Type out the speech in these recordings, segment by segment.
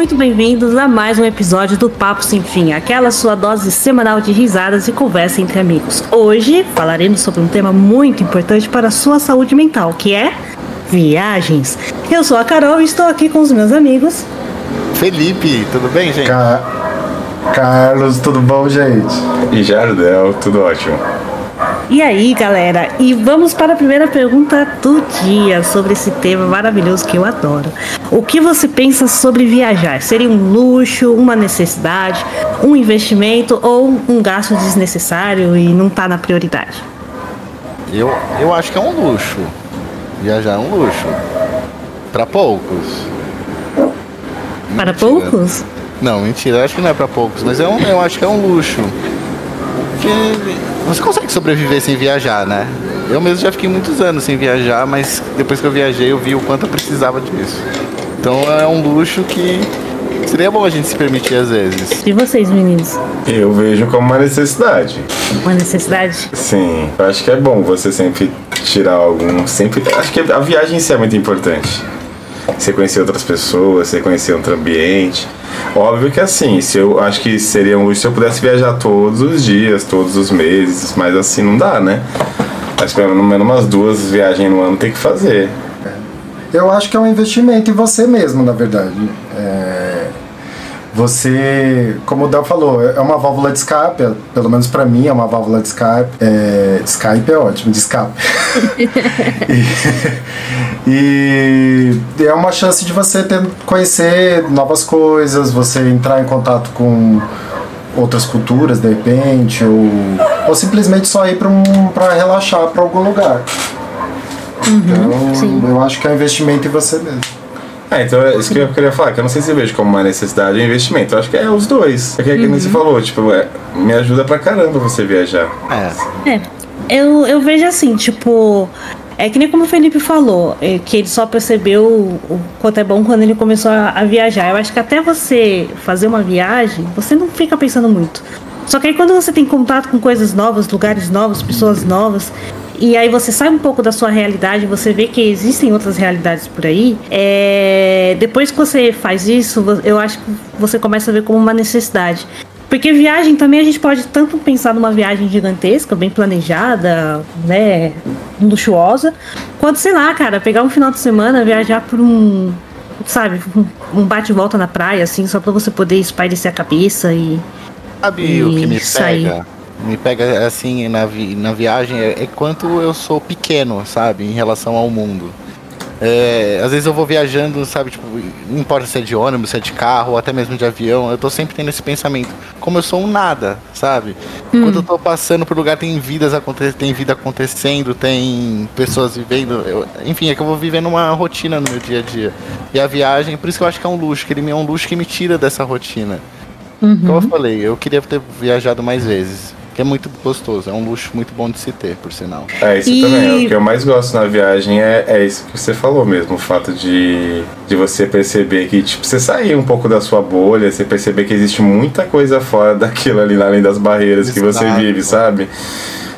Muito bem-vindos a mais um episódio do Papo Sem Fim, aquela sua dose semanal de risadas e conversa entre amigos. Hoje falaremos sobre um tema muito importante para a sua saúde mental, que é viagens. Eu sou a Carol e estou aqui com os meus amigos. Felipe, tudo bem, gente? Ca... Carlos, tudo bom, gente? E Jardel, tudo ótimo. E aí, galera? E vamos para a primeira pergunta do dia sobre esse tema maravilhoso que eu adoro. O que você pensa sobre viajar? Seria um luxo, uma necessidade, um investimento ou um gasto desnecessário e não está na prioridade? Eu, eu acho que é um luxo. Viajar é um luxo. Para poucos. Para mentira. poucos? Não, mentira, eu acho que não é para poucos, mas é um, eu acho que é um luxo. Porque você consegue sobreviver sem viajar, né? Eu mesmo já fiquei muitos anos sem viajar, mas depois que eu viajei eu vi o quanto eu precisava disso. Então é um luxo que seria bom a gente se permitir às vezes. E vocês, meninos? Eu vejo como uma necessidade. Uma necessidade? Sim, eu acho que é bom você sempre tirar algum. Sempre. Acho que a viagem em si é muito importante. Você conhecer outras pessoas, você conhecer outro ambiente. Óbvio que assim, se eu acho que seria um se eu pudesse viajar todos os dias, todos os meses, mas assim não dá, né? Que pelo menos umas duas viagens no ano tem que fazer. Eu acho que é um investimento em você mesmo, na verdade. É... Você, como o Del falou, é uma válvula de escape, pelo menos para mim é uma válvula de escape. É... Skype é ótimo, de escape. e, e, é uma chance de você ter, conhecer novas coisas, você entrar em contato com outras culturas de repente, ou, ou simplesmente só ir para um, relaxar para algum lugar. Uhum, então, sim. eu acho que é um investimento em você mesmo. É, então é isso que eu queria falar, que eu não sei se vejo como uma necessidade ou investimento. Eu acho que é os dois. É que, é que uhum. você falou, tipo, é, me ajuda pra caramba você viajar. É. é. Eu, eu vejo assim, tipo, é que nem como o Felipe falou, é, que ele só percebeu o quanto é bom quando ele começou a, a, viajar. Eu acho que até você fazer uma viagem, você não fica pensando muito. Só que aí quando você tem contato com coisas novas, lugares novos, pessoas novas, e aí você sai um pouco da sua realidade, você vê que existem outras realidades por aí. É... Depois que você faz isso, eu acho que você começa a ver como uma necessidade. Porque viagem também a gente pode tanto pensar numa viagem gigantesca, bem planejada, né, luxuosa, quanto, sei lá, cara, pegar um final de semana, viajar por um, sabe, um bate-volta na praia, assim, só pra você poder espairecer a cabeça e. Sabe e o que me sair. pega? Me pega assim na, vi na viagem é, é quanto eu sou pequeno, sabe, em relação ao mundo. É, às vezes eu vou viajando, sabe, tipo, não importa se é de ônibus, se é de carro, ou até mesmo de avião, eu tô sempre tendo esse pensamento, como eu sou um nada, sabe? Hum. Quando eu tô passando por lugar tem vidas acontecendo, tem vida acontecendo, tem pessoas vivendo, eu, enfim, é que eu vou vivendo uma rotina no meu dia a dia. E a viagem, por isso que eu acho que é um luxo, que ele é um luxo que me tira dessa rotina. Uhum. Como eu falei, eu queria ter viajado mais vezes que é muito gostoso, é um luxo muito bom de se ter, por sinal. É, isso e... também. É o que eu mais gosto na viagem é, é isso que você falou mesmo, o fato de, de você perceber que, tipo, você sair um pouco da sua bolha, você perceber que existe muita coisa fora daquilo ali, além das barreiras Exato. que você vive, sabe?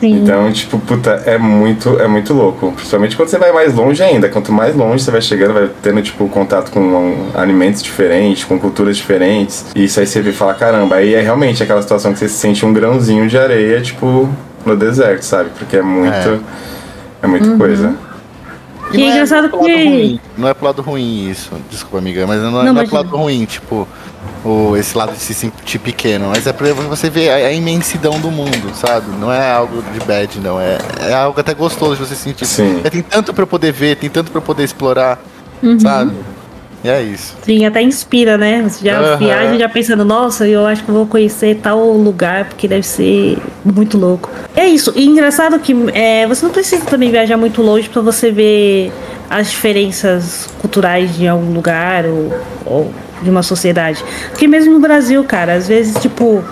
Sim. Então, tipo, puta, é muito, é muito louco. Principalmente quando você vai mais longe ainda. Quanto mais longe você vai chegando, vai tendo, tipo, contato com um, alimentos diferentes, com culturas diferentes. E isso aí você vê fala, caramba, aí é realmente aquela situação que você se sente um grãozinho de areia, tipo, no deserto, sabe? Porque é muito. É, é muita uhum. coisa. E que é engraçado que. Não é pro lado ruim isso, desculpa, amiga, mas não, não, não é pro lado ruim, tipo o, esse lado de se sentir pequeno, mas é pra você ver a, a, imensidão do mundo, sabe? Não é algo de bad, não. É, é algo até gostoso de você sentir. Sim. É, tem tanto pra eu poder ver, tem tanto pra eu poder explorar, uhum. sabe? E é isso. Sim, até inspira, né? Você já uhum. viaja já pensando, nossa, eu acho que vou conhecer tal lugar, porque deve ser muito louco. É isso. E engraçado que é, você não precisa também viajar muito longe para você ver as diferenças culturais de algum lugar ou, ou de uma sociedade. Porque mesmo no Brasil, cara, às vezes, tipo,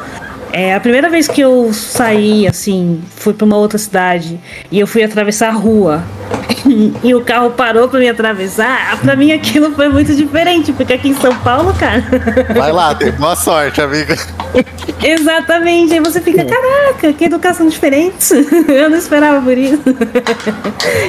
É a primeira vez que eu saí, assim, fui para uma outra cidade e eu fui atravessar a rua e o carro parou para me atravessar, para mim aquilo foi muito diferente, porque aqui em São Paulo, cara. Vai lá, tem boa sorte, amiga. Exatamente, aí você fica, caraca, que educação diferente. Eu não esperava por isso.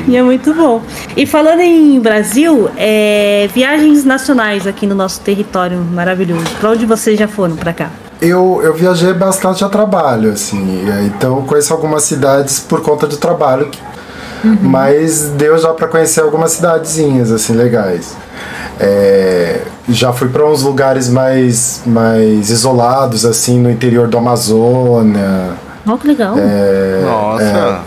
E é muito bom. E falando em Brasil, é, viagens nacionais aqui no nosso território maravilhoso. Para onde vocês já foram para cá? Eu, eu viajei bastante a trabalho, assim, então conheço algumas cidades por conta de trabalho, uhum. mas deu já para conhecer algumas cidadezinhas, assim, legais. É, já fui para uns lugares mais, mais isolados, assim, no interior do Amazônia. Oh, que legal. É, Nossa.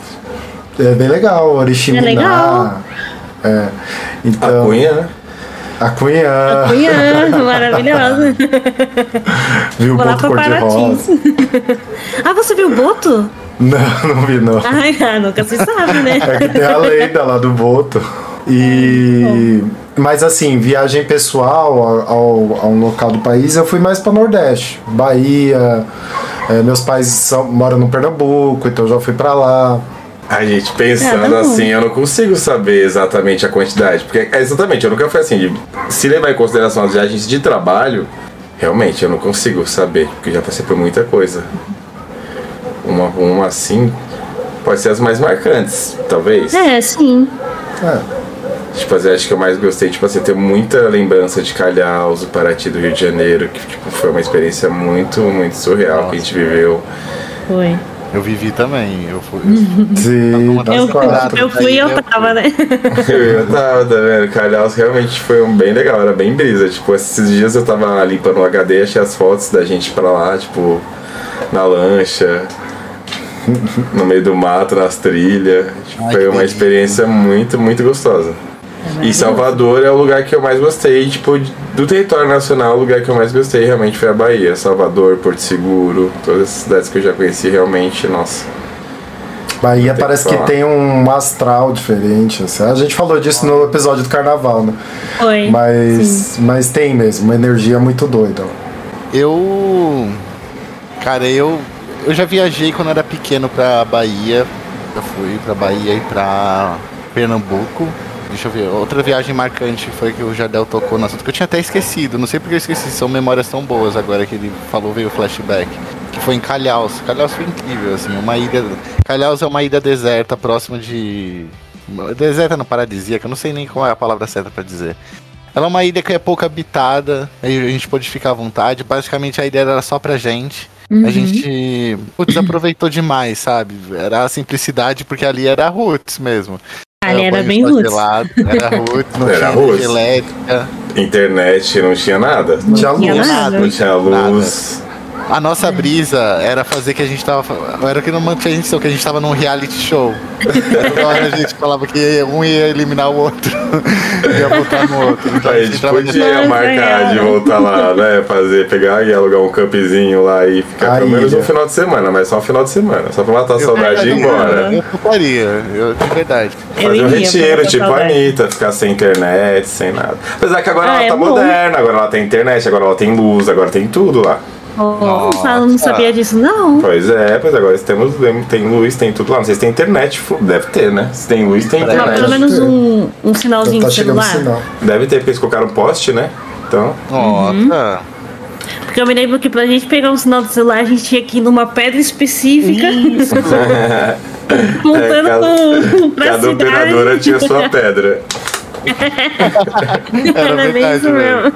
É, é, bem legal, Oriximiná. É legal. É, então, a Cunha, né? A Cunhã. A Cunhã, maravilhosa. Viu o Boto cor-de-rosa. ah, você viu o Boto? Não, não vi não. Ai, ah, nunca se sabe, né? É que tem a lenda lá do Boto. E... Mas assim, viagem pessoal ao, ao local do país, eu fui mais para Nordeste. Bahia, é, meus pais são, moram no Pernambuco, então eu já fui para lá. A gente pensando é, assim, eu não consigo saber exatamente a quantidade. Porque é exatamente, eu nunca fui assim, de, se levar em consideração as viagens de trabalho, realmente eu não consigo saber, porque já passei por muita coisa. Uma, uma assim, pode ser as mais marcantes, talvez. É, sim. É. Tipo, acho que eu mais gostei, tipo assim, ter muita lembrança de Calhaus, o Paraty do Rio de Janeiro, que tipo, foi uma experiência muito, muito surreal Nossa. que a gente viveu. Foi. Eu vivi também. Eu fui. Sim, eu, quatro, eu fui e eu tava, né? eu tava, tá vendo? Calhaus realmente foi um bem legal, era bem brisa. Tipo, esses dias eu tava limpando o HD, achei as fotos da gente pra lá, tipo, na lancha, no meio do mato, nas trilhas. Tipo, foi uma experiência muito, muito gostosa. É e Salvador é o lugar que eu mais gostei, tipo, do território nacional, o lugar que eu mais gostei realmente foi a Bahia. Salvador, Porto Seguro, todas as cidades que eu já conheci realmente, nossa. Bahia parece que, que tem um astral diferente. Assim. A gente falou disso no episódio do carnaval, né? Oi. Mas, mas tem mesmo, uma energia muito doida. Eu. Cara, eu. Eu já viajei quando era pequeno pra Bahia. Já fui pra Bahia e pra Pernambuco. Deixa eu ver. Outra viagem marcante foi que o Jardel tocou no assunto que eu tinha até esquecido. Não sei porque eu esqueci. São memórias tão boas agora que ele falou, veio o flashback. Que foi em Calhaus. Calhaus foi incrível, assim. Uma ilha. Calhaus é uma ilha deserta próxima de. Deserta no paradisíaca, eu não sei nem qual é a palavra certa para dizer. Ela é uma ilha que é pouco habitada, aí a gente pode ficar à vontade. Basicamente a ideia era só pra gente. Uhum. A gente putz, aproveitou demais, sabe? Era a simplicidade, porque ali era roots mesmo. Ali era, bem roots. Era roots, não era tinha elétrica. Internet não tinha nada. Não tinha luz. Nada. Não tinha luz. Nada. A nossa brisa era fazer que a gente tava. Era que não mantinha a gente que a gente tava num reality show. Toda hora a gente falava que um ia eliminar o outro. ia voltar no outro. Então, a gente podia marcar de voltar lá, né? Fazer, pegar e alugar um campzinho lá e ficar pelo menos um final de semana, mas só um final de semana. Só pra matar a saudade e ir embora. Eu toparia, eu, de verdade. Fazer um retiro, tipo a Anitta, ficar sem internet, sem nada. Apesar que agora ah, ela é tá bom. moderna, agora ela tem internet, agora ela tem luz, agora tem tudo lá. Nossa, eu não sabia disso, não. Pois é, pois agora temos, tem luz, tem tudo lá. Não sei se tem internet, deve ter, né? Se tem luz, tem internet. Não, pelo menos um, um sinalzinho tá de celular. Sinal. Deve ter, porque eles colocaram poste, né? Então. Nossa. Uhum. Porque eu me lembro que pra gente pegar um sinal do celular, a gente tinha que ir numa pedra específica. Isso. Montando é, cada, pra cada operadora tinha sua pedra. Era, isso mesmo.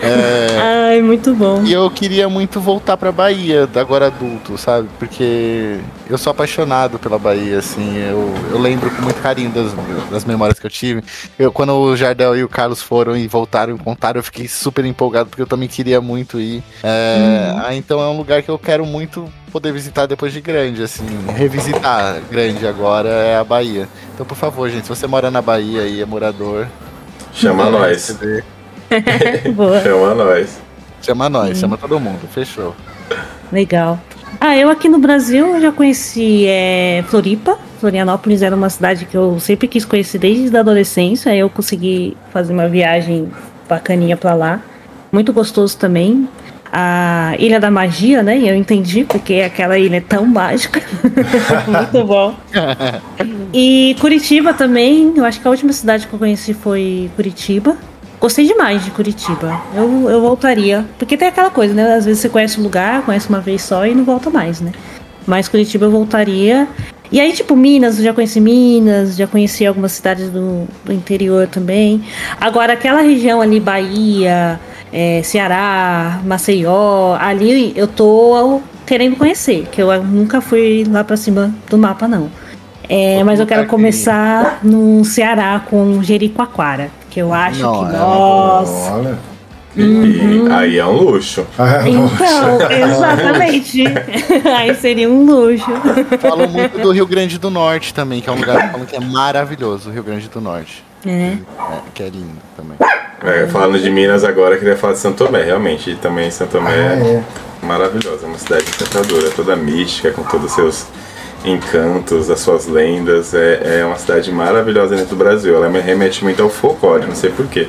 É... Ai, muito bom. E eu queria muito voltar pra Bahia, agora adulto, sabe? Porque eu sou apaixonado pela Bahia, assim. Eu, eu lembro com muito carinho das, das memórias que eu tive. Eu, quando o Jardel e o Carlos foram e voltaram e contaram, eu fiquei super empolgado, porque eu também queria muito ir. É, hum. Então é um lugar que eu quero muito poder visitar depois de grande, assim, revisitar grande agora é a Bahia. Então, por favor, gente, se você mora na Bahia e é morador, chama nós. chama nós. Chama nós, chama todo mundo, fechou. Legal. Ah, eu aqui no Brasil já conheci é, Floripa. Florianópolis era uma cidade que eu sempre quis conhecer desde a adolescência. Aí eu consegui fazer uma viagem bacaninha para lá. Muito gostoso também. A Ilha da Magia, né? E eu entendi porque aquela ilha é tão mágica. Muito bom. E Curitiba também, eu acho que a última cidade que eu conheci foi Curitiba. Gostei demais de Curitiba. Eu, eu voltaria. Porque tem aquela coisa, né? Às vezes você conhece um lugar, conhece uma vez só e não volta mais, né? Mas Curitiba eu voltaria. E aí, tipo, Minas, eu já conheci Minas, já conheci algumas cidades do, do interior também. Agora, aquela região ali, Bahia, é, Ceará, Maceió, ali eu tô querendo conhecer, que eu nunca fui lá pra cima do mapa, não. É, mas eu quero começar no Ceará com Jericoacoara, que eu acho não, que, é nossa... Olha. Uhum. aí é um luxo. É então, exatamente. aí seria um luxo. Falam muito do Rio Grande do Norte também, que é um lugar que é maravilhoso, o Rio Grande do Norte. É. é que é lindo também. É, falando de Minas agora, queria falar de Santo Tomé, realmente. também Santo Tomé ah, é, é maravilhosa, é uma cidade encantadora, toda mística, com todos os seus encantos, as suas lendas. É, é uma cidade maravilhosa dentro do Brasil. Ela me remete muito ao folclore, não sei porquê.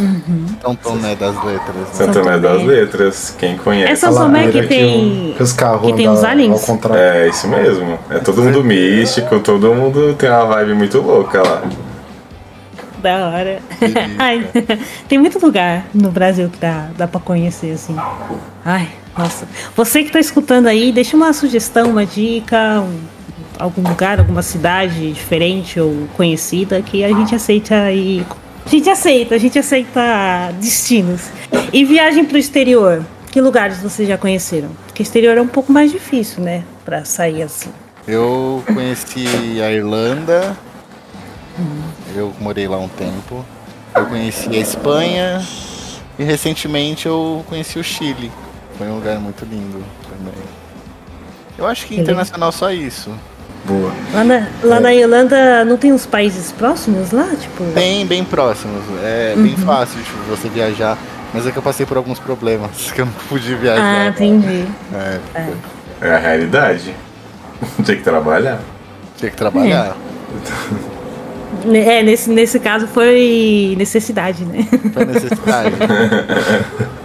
Uhum. São Tomé das Letras. Né? São Tomé das Letras, quem conhece. É São Tomé que tem, que, os carros que tem os aliens. É, isso mesmo. É todo mundo místico, todo mundo tem uma vibe muito louca lá da hora. Ai, tem muito lugar no Brasil que dá, dá pra conhecer, assim. Ai, nossa. Você que tá escutando aí, deixa uma sugestão, uma dica, um, algum lugar, alguma cidade diferente ou conhecida que a gente aceita aí. A gente aceita, a gente aceita destinos. E viagem pro exterior. Que lugares vocês já conheceram? Porque exterior é um pouco mais difícil, né? Pra sair assim. Eu conheci a Irlanda, eu morei lá um tempo. Eu conheci a Espanha e recentemente eu conheci o Chile. Foi um lugar muito lindo também. Eu acho que internacional só isso. Boa. Lá na, lá é. na Irlanda não tem uns países próximos lá? Tipo... Tem, bem próximos. É uhum. bem fácil tipo, você viajar. Mas é que eu passei por alguns problemas que eu não pude viajar. Ah, entendi. É, é. é a realidade. Tinha que trabalhar. Tinha que trabalhar. É. É, nesse, nesse caso foi necessidade, né? Foi necessidade.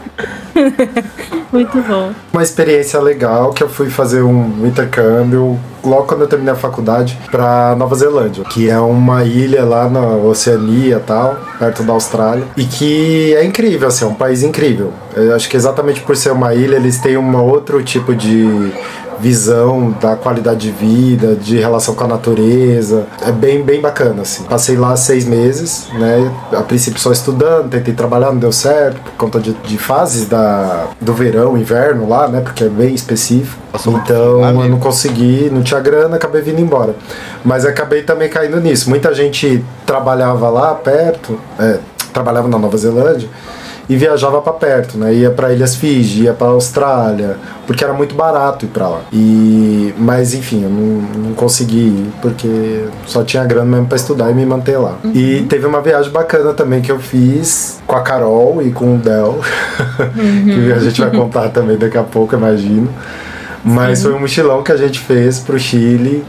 Muito bom. Uma experiência legal que eu fui fazer um intercâmbio logo quando eu terminei a faculdade para Nova Zelândia, que é uma ilha lá na Oceania tal, perto da Austrália, e que é incrível, assim, é um país incrível. Eu acho que exatamente por ser uma ilha, eles têm um outro tipo de visão da qualidade de vida, de relação com a natureza. É bem, bem bacana, assim. Passei lá seis meses, né? A princípio só estudando, tentei trabalhar, não deu certo, por conta de, de fases da, do verão, inverno lá, né? Porque é bem específico. Então eu não consegui, não tinha grana, acabei vindo embora. Mas acabei também caindo nisso. Muita gente trabalhava lá perto, é, trabalhava na Nova Zelândia e viajava para perto, né? Ia para Ilhas Fiji, ia para Austrália, porque era muito barato ir para lá. E mas enfim, eu não, não consegui ir porque só tinha grana mesmo para estudar e me manter lá. Uhum. E teve uma viagem bacana também que eu fiz com a Carol e com o Del, uhum. que a gente vai contar também daqui a pouco, imagino. Mas Sim. foi um mochilão que a gente fez pro Chile,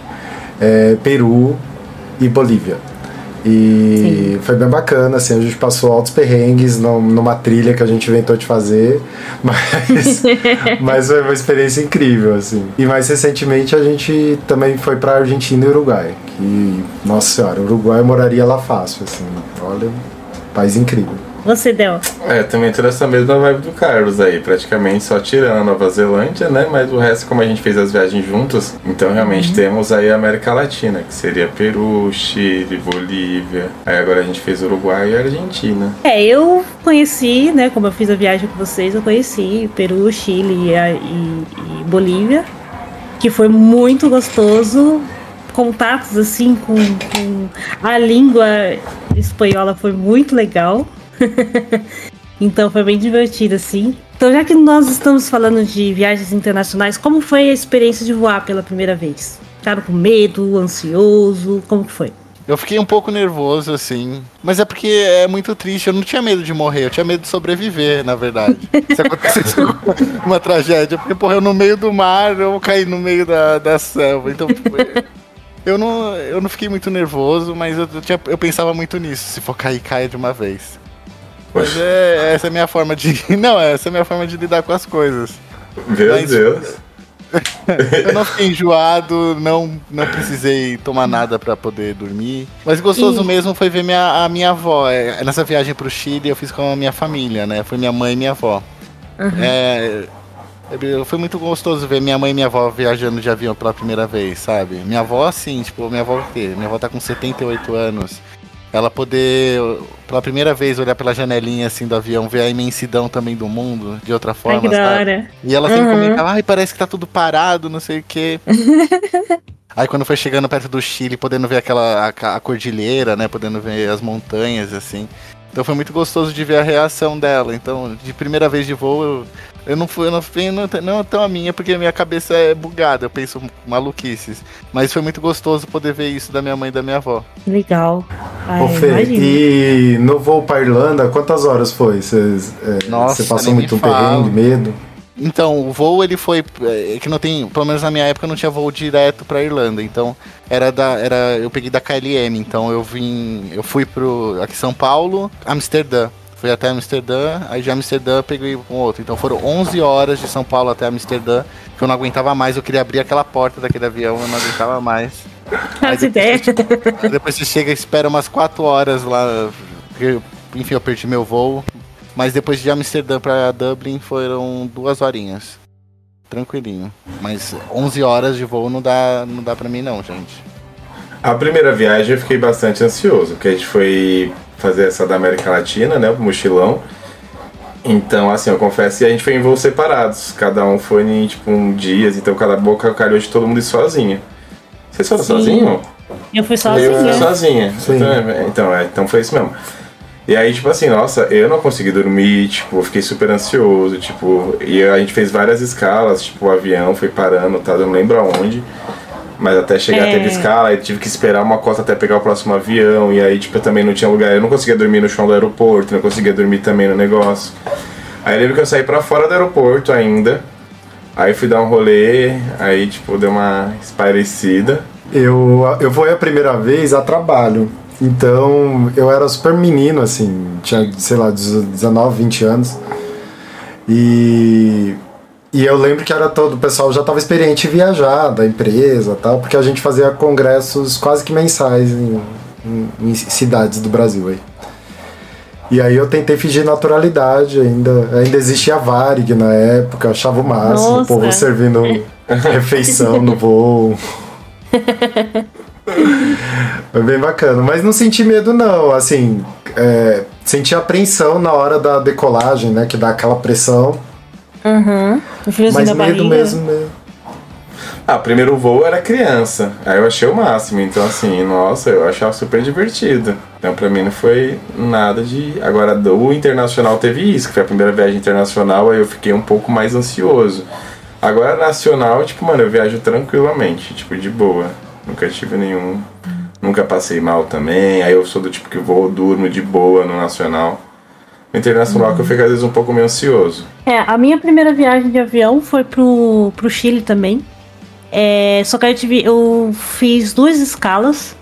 é, Peru e Bolívia. E Sim. foi bem bacana, assim, a gente passou altos perrengues numa trilha que a gente inventou de fazer, mas, mas foi uma experiência incrível, assim. E mais recentemente a gente também foi pra Argentina e Uruguai, que, nossa senhora, Uruguai eu moraria lá fácil, assim, olha, país incrível. Você deu? É, também toda essa mesma vibe do Carlos aí, praticamente só tirando a Nova Zelândia, né? Mas o resto, como a gente fez as viagens juntos, então realmente uhum. temos aí a América Latina, que seria Peru, Chile, Bolívia. Aí agora a gente fez Uruguai e Argentina. É, eu conheci, né? Como eu fiz a viagem com vocês, eu conheci Peru, Chile e, e, e Bolívia, que foi muito gostoso contatos assim com, com, a língua espanhola foi muito legal. então foi bem divertido, assim. Então, já que nós estamos falando de viagens internacionais, como foi a experiência de voar pela primeira vez? Ficaram com medo, ansioso? Como que foi? Eu fiquei um pouco nervoso, assim. Mas é porque é muito triste. Eu não tinha medo de morrer, eu tinha medo de sobreviver, na verdade. Se acontecesse uma tragédia. Porque, porra, eu no meio do mar, eu caí no meio da, da selva. Então, tipo, eu não, eu não fiquei muito nervoso, mas eu, eu, tinha, eu pensava muito nisso. Se for cair, caia de uma vez. Mas é, essa é a minha forma de. Não, essa é a minha forma de lidar com as coisas. Meu Mas, Deus. eu não fiquei enjoado, não, não precisei tomar nada para poder dormir. Mas gostoso e... mesmo foi ver minha, a minha avó. É, nessa viagem pro Chile eu fiz com a minha família, né? Foi minha mãe e minha avó. Uhum. É, foi muito gostoso ver minha mãe e minha avó viajando de avião pela primeira vez, sabe? Minha avó, assim, tipo, minha avó o quê? Minha avó tá com 78 anos. Ela poder, pela primeira vez, olhar pela janelinha assim do avião, ver a imensidão também do mundo de outra forma, Ai, sabe? E ela sempre uhum. comentava, ai, parece que tá tudo parado, não sei o quê. Aí quando foi chegando perto do Chile, podendo ver aquela a, a, cordilheira, né? Podendo ver as montanhas, assim. Então foi muito gostoso de ver a reação dela. Então, de primeira vez de voo, eu, eu não fui, eu não fui, não, não tão a minha, porque a minha cabeça é bugada, eu penso maluquices. Mas foi muito gostoso poder ver isso da minha mãe e da minha avó. Legal. Ai, Ô, Fê, e no voo pra Irlanda, quantas horas foi? Você é, passou muito perrengue, medo? Então, o voo ele foi. É, que não tem. Pelo menos na minha época não tinha voo direto pra Irlanda. Então, era da. Era, eu peguei da KLM. Então eu vim. Eu fui pro. Aqui São Paulo, Amsterdã. Fui até Amsterdã, aí de Amsterdã peguei um outro. Então foram 11 horas de São Paulo até Amsterdã, que eu não aguentava mais. Eu queria abrir aquela porta daquele avião, eu não aguentava mais. As ideias. Depois, depois você chega e espera umas 4 horas lá. Enfim, eu perdi meu voo. Mas depois de Amsterdã para Dublin foram duas horinhas. Tranquilinho. Mas 11 horas de voo não dá, não dá pra mim não, gente. A primeira viagem eu fiquei bastante ansioso, porque a gente foi fazer essa da América Latina, né, pro mochilão. Então, assim, eu confesso, e a gente foi em voos separados. Cada um foi em, tipo, um dias, então cada boca calhou de todo mundo ir sozinho. Vocês foram sozinhos? Eu fui sozinha. Eu fui sozinha. Então, então, é, então foi isso mesmo. E aí, tipo assim, nossa, eu não consegui dormir, tipo, eu fiquei super ansioso, tipo, e a gente fez várias escalas, tipo, o avião foi parando, tá? Eu não lembro aonde. Mas até chegar é. teve escala, aí tive que esperar uma cota até pegar o próximo avião, e aí, tipo, eu também não tinha lugar, eu não conseguia dormir no chão do aeroporto, não conseguia dormir também no negócio. Aí eu lembro que eu saí pra fora do aeroporto ainda, aí fui dar um rolê, aí, tipo, deu uma espairecida. Eu, eu fui a primeira vez a trabalho. Então, eu era super menino, assim, tinha, sei lá, 19, 20 anos. E, e eu lembro que era todo, o pessoal já estava experiente em viajar, da empresa tal, porque a gente fazia congressos quase que mensais em, em, em cidades do Brasil aí. E aí eu tentei fingir naturalidade, ainda, ainda existia a Varig na época, achava o máximo, Nossa. o povo servindo refeição no voo. Foi bem bacana. Mas não senti medo, não. Assim, é, senti apreensão na hora da decolagem, né? Que dá aquela pressão. Uhum. Mas medo barriga. mesmo, mesmo. Ah, primeiro voo era criança. Aí eu achei o máximo. Então, assim, nossa, eu achava super divertido. Então, pra mim não foi nada de. Agora, o internacional teve isso, que foi a primeira viagem internacional. Aí eu fiquei um pouco mais ansioso. Agora, nacional, tipo, mano, eu viajo tranquilamente, tipo, de boa. Nunca tive nenhum. Nunca passei mal também. Aí eu sou do tipo que vou, durmo de boa no nacional. Internacional que eu fico às vezes um pouco meio ansioso. É, a minha primeira viagem de avião foi pro, pro Chile também. É, só que eu, tive, eu fiz duas escalas.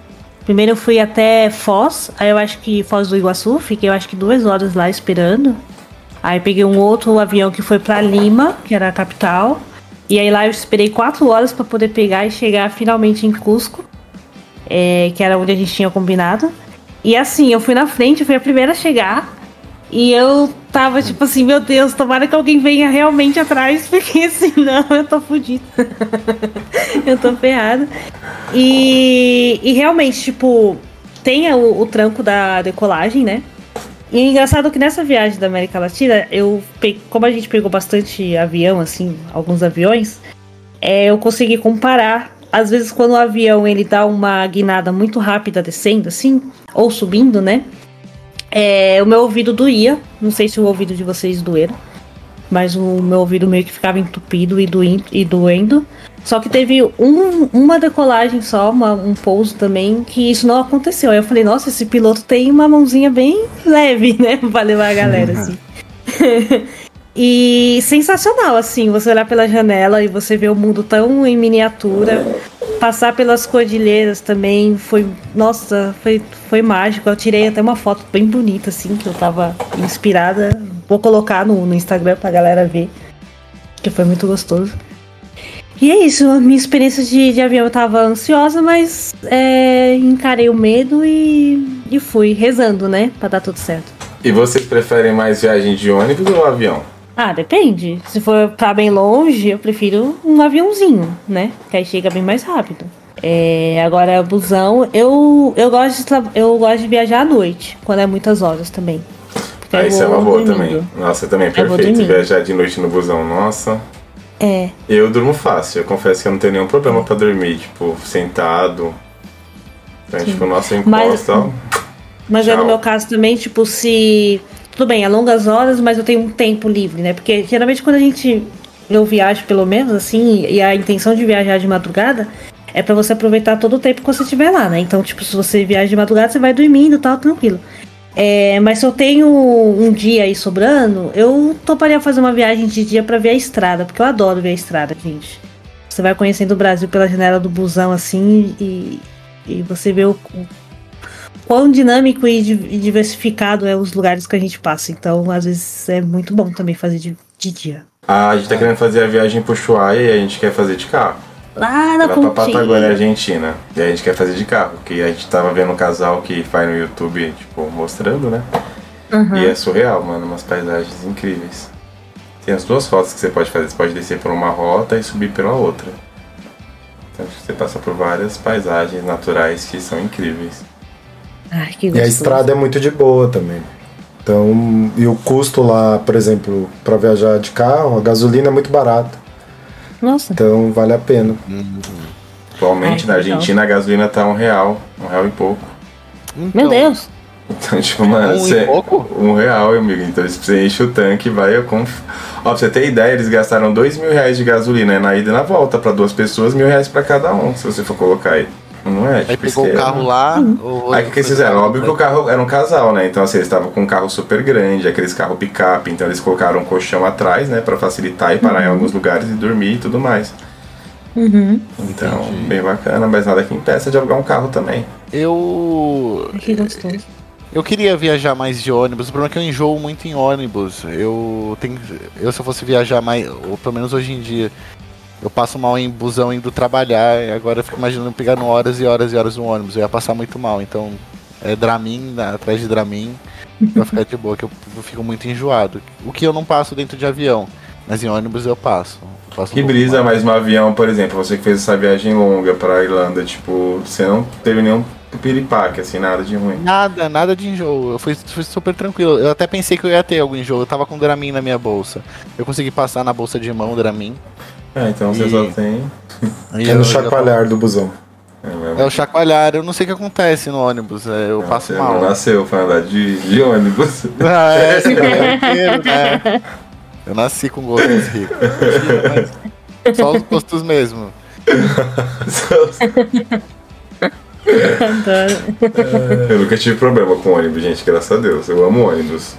Primeiro eu fui até Foz, aí eu acho que Foz do Iguaçu, fiquei eu acho que duas horas lá esperando. Aí peguei um outro avião que foi para Lima, que era a capital. E aí lá eu esperei quatro horas para poder pegar e chegar finalmente em Cusco, é, que era onde a gente tinha combinado. E assim, eu fui na frente, fui a primeira a chegar. E eu tava tipo assim, meu Deus, tomara que alguém venha realmente atrás, porque senão eu tô fodida. eu tô ferrada. E, e realmente, tipo, tem o, o tranco da decolagem, né? E é engraçado que nessa viagem da América Latina, eu como a gente pegou bastante avião, assim, alguns aviões, é, eu consegui comparar. Às vezes, quando o avião ele dá uma guinada muito rápida descendo, assim, ou subindo, né? É, o meu ouvido doía. Não sei se o ouvido de vocês doeram. Mas o meu ouvido meio que ficava entupido e, doendo. E doendo. Só que teve um, uma decolagem só, uma, um pouso também, que isso não aconteceu. Aí eu falei, nossa, esse piloto tem uma mãozinha bem leve, né? pra levar a galera, assim. e sensacional, assim, você olhar pela janela e você ver o mundo tão em miniatura. Passar pelas cordilheiras também foi. Nossa, foi, foi mágico. Eu tirei até uma foto bem bonita, assim, que eu tava inspirada. Vou colocar no, no Instagram pra galera ver. Que foi muito gostoso. E é isso, a minha experiência de, de avião eu tava ansiosa, mas é, encarei o medo e, e fui rezando, né? Pra dar tudo certo. E vocês preferem mais viagem de ônibus ou avião? Ah, depende. Se for pra bem longe, eu prefiro um aviãozinho, né? Que aí chega bem mais rápido. É, agora, busão, eu, eu, gosto de, eu gosto de viajar à noite, quando é muitas horas também. Ah, isso é uma boa dormindo. também. Nossa, também é perfeito viajar de noite no busão, nossa. É. Eu durmo fácil, eu confesso que eu não tenho nenhum problema pra dormir, tipo, sentado. Então, Sim. tipo, nossa, eu encosto, mas, mas é no meu caso também, tipo, se tudo bem, é longas horas, mas eu tenho um tempo livre, né? Porque geralmente quando a gente. Eu viajo, pelo menos, assim, e a intenção de viajar de madrugada é para você aproveitar todo o tempo que você estiver lá, né? Então, tipo, se você viaja de madrugada, você vai dormindo e tal, tranquilo. É, mas se eu tenho um dia aí sobrando, eu toparia fazer uma viagem de dia para ver a estrada, porque eu adoro ver a estrada, gente. Você vai conhecendo o Brasil pela janela do busão assim e, e você vê o, quão dinâmico e diversificado é os lugares que a gente passa. Então, às vezes é muito bom também fazer de, de dia. Ah, a gente tá querendo fazer a viagem pro Ushuaia e a gente quer fazer de carro. Lá na Lá pra Patagônia, Argentina. E a gente quer fazer de carro, porque a gente tava vendo um casal que faz no YouTube, tipo, mostrando, né? Uhum. E é surreal, mano, umas paisagens incríveis. Tem as duas rotas que você pode fazer. Você pode descer por uma rota e subir pela outra. Então você passa por várias paisagens naturais que são incríveis. Ai, que e a estrada é muito de boa também. Então, e o custo lá, por exemplo, para viajar de carro, a gasolina é muito barata. Nossa. Então vale a pena. Uhum. Atualmente Ai, na Argentina legal. a gasolina tá um real, um real e pouco. Então, Meu Deus! Então, tipo, mano, um, pouco? um real, amigo. Então, se você enche o tanque, vai eu conf... Ó, pra você ter ideia, eles gastaram dois mil reais de gasolina na ida e na volta para duas pessoas, mil reais para cada um, se você for colocar aí. Não é? Tipo, aí pegou o carro lá. Ou aí o que eles fizeram? Óbvio que o carro era um casal, né? Então assim, eles estavam com um carro super grande, aqueles carro picape, então eles colocaram um colchão atrás, né? Pra facilitar e parar uhum. em alguns lugares e dormir e tudo mais. Uhum. Então, Entendi. bem bacana, mas nada que impeça de alugar um carro também. Eu. Que gostoso. Eu queria viajar mais de ônibus, o problema é que eu enjoo muito em ônibus. Eu tenho. Eu se eu fosse viajar mais, ou pelo menos hoje em dia, eu passo mal em busão indo trabalhar, e agora eu fico imaginando pegando horas e horas e horas no ônibus. Eu ia passar muito mal, então é Dramin, né, atrás de Dramin, pra ficar de boa, que eu, eu, fico muito enjoado. O que eu não passo dentro de avião, mas em ônibus eu passo. Eu passo que um brisa mais no avião, por exemplo, você que fez essa viagem longa pra Irlanda, tipo, você não teve nenhum piripaque, assim, nada de ruim. Nada, nada de enjoo. Eu fui, fui, super tranquilo. Eu até pensei que eu ia ter algum enjoo. Eu tava com Dramin na minha bolsa. Eu consegui passar na bolsa de mão Dramin. É, então você e... só tem. é no chacoalhar do busão. É, é, o chacoalhar, eu não sei o que acontece no ônibus, é, eu passo mal. Não nasceu pra andar de, de ônibus. Ah, é, é né? Eu nasci com gostos ricos. Só os gostos mesmo. eu nunca tive problema com ônibus, gente, graças a Deus. Eu amo ônibus.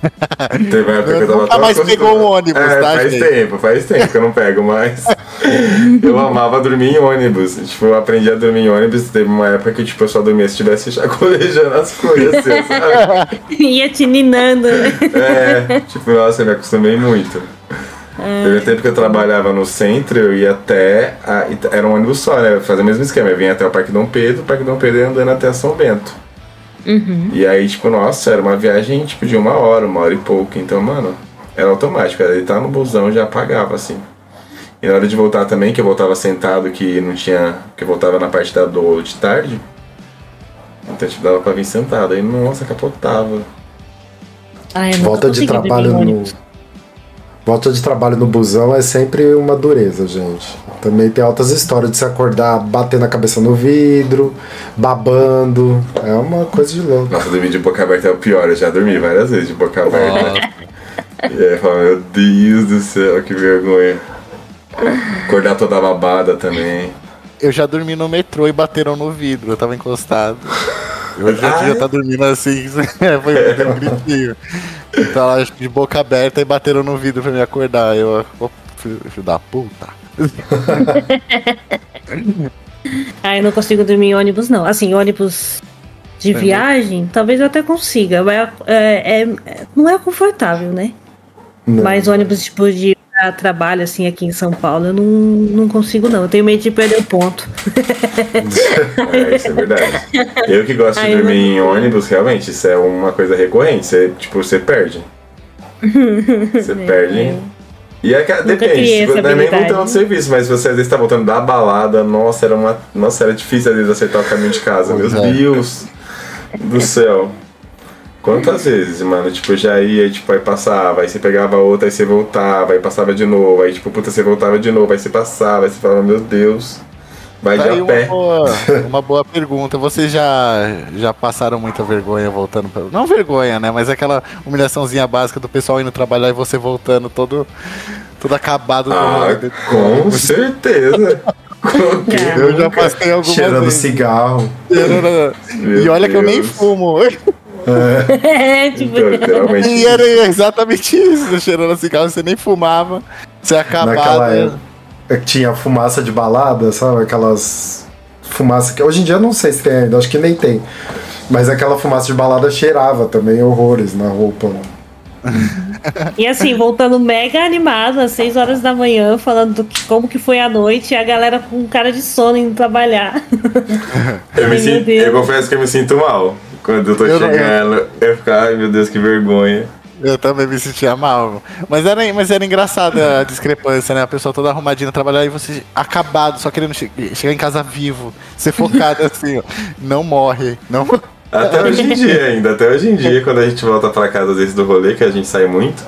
Teve uma época que eu tava Nunca mais pegou um ônibus, é, tá, Faz gente? tempo, faz tempo que eu não pego mais. eu amava dormir em ônibus. Tipo, eu aprendi a dormir em ônibus. Teve uma época que tipo, eu só dormia se estivesse chacolejando as coisas, assim, sabe? Ia te ninando, né? É, tipo, nossa, eu me acostumei muito. É. Teve tempo que eu trabalhava no centro, eu ia até. A, era um ônibus só, né? Fazia o mesmo esquema. Eu vinha até o Parque Dom Pedro, o Parque Dom Pedro ia andando até São Bento. Uhum. E aí, tipo, nossa, era uma viagem tipo de uma hora, uma hora e pouco. Então, mano, era automático. Era deitar no busão já apagava, assim. E na hora de voltar também, que eu voltava sentado, que não tinha. que eu voltava na parte da do de tarde. Então, tipo, dava pra vir sentado. Aí, nossa, capotava. Ai, Volta de trabalho no. Volta de trabalho no busão é sempre uma dureza, gente. Também tem altas histórias de se acordar batendo a cabeça no vidro, babando. É uma coisa de louco. Nossa, dormir de boca aberta é o pior. Eu já dormi várias vezes de boca aberta. e aí, falo, meu Deus do céu, que vergonha. Acordar toda babada também. Eu já dormi no metrô e bateram no vidro, eu tava encostado. Eu já devia estar tá dormindo assim, foi um gritinho. Então ela de boca aberta e bateram no vidro pra me acordar. Eu, filho da puta. ah, eu não consigo dormir em ônibus, não. Assim, ônibus de viagem, talvez eu até consiga. Mas é, é, não é confortável, né? Não. Mas ônibus tipo de trabalho assim aqui em São Paulo, eu não, não consigo não. Eu tenho medo de perder o ponto. é, isso é verdade. Eu que gosto de dormir em ônibus, realmente, isso é uma coisa recorrente. Você, tipo, você perde. Você perde. É. E é que, depende, tipo, não é nem voltando ao serviço, mas você às vezes tá voltando da balada, nossa, era uma. Nossa, era difícil às vezes acertar o caminho de casa. Meu é. Deus do céu. Quantas vezes, mano? Tipo, já ia, tipo, aí passava, aí você pegava outra, aí você voltava, aí passava de novo, aí tipo, puta, você voltava de novo, aí você passava, aí você falava, meu Deus. Vai tá de a pé. Uma boa, uma boa pergunta. Vocês já, já passaram muita vergonha voltando pra... Não vergonha, né? Mas aquela humilhaçãozinha básica do pessoal indo trabalhar e você voltando todo, todo acabado. Ah, com certeza. eu já passei algumas Cheirando vezes. cigarro. Cheirando... E olha Deus. que eu nem fumo. É. é, tipo... Então, e era exatamente isso, cheirando cigarro, você nem fumava, você acabava. Naquela tinha fumaça de balada, sabe? Aquelas fumaça que hoje em dia eu não sei se tem ainda, acho que nem tem. Mas aquela fumaça de balada cheirava também horrores na roupa. E assim, voltando mega animado às 6 horas da manhã, falando do que, como que foi a noite, e a galera com cara de sono indo trabalhar. Eu, me sinto, eu confesso que eu me sinto mal. Quando eu tô eu chegando, eu, eu fico, ai meu Deus, que vergonha. Eu também me sentia mal. Mas era, mas era engraçada a discrepância, né? A pessoa toda arrumadinha trabalhar e você acabado, só querendo che chegar em casa vivo. Ser focado assim, ó. Não morre. Não Até hoje em dia ainda. Até hoje em dia, quando a gente volta pra casa, às vezes, do rolê, que a gente sai muito.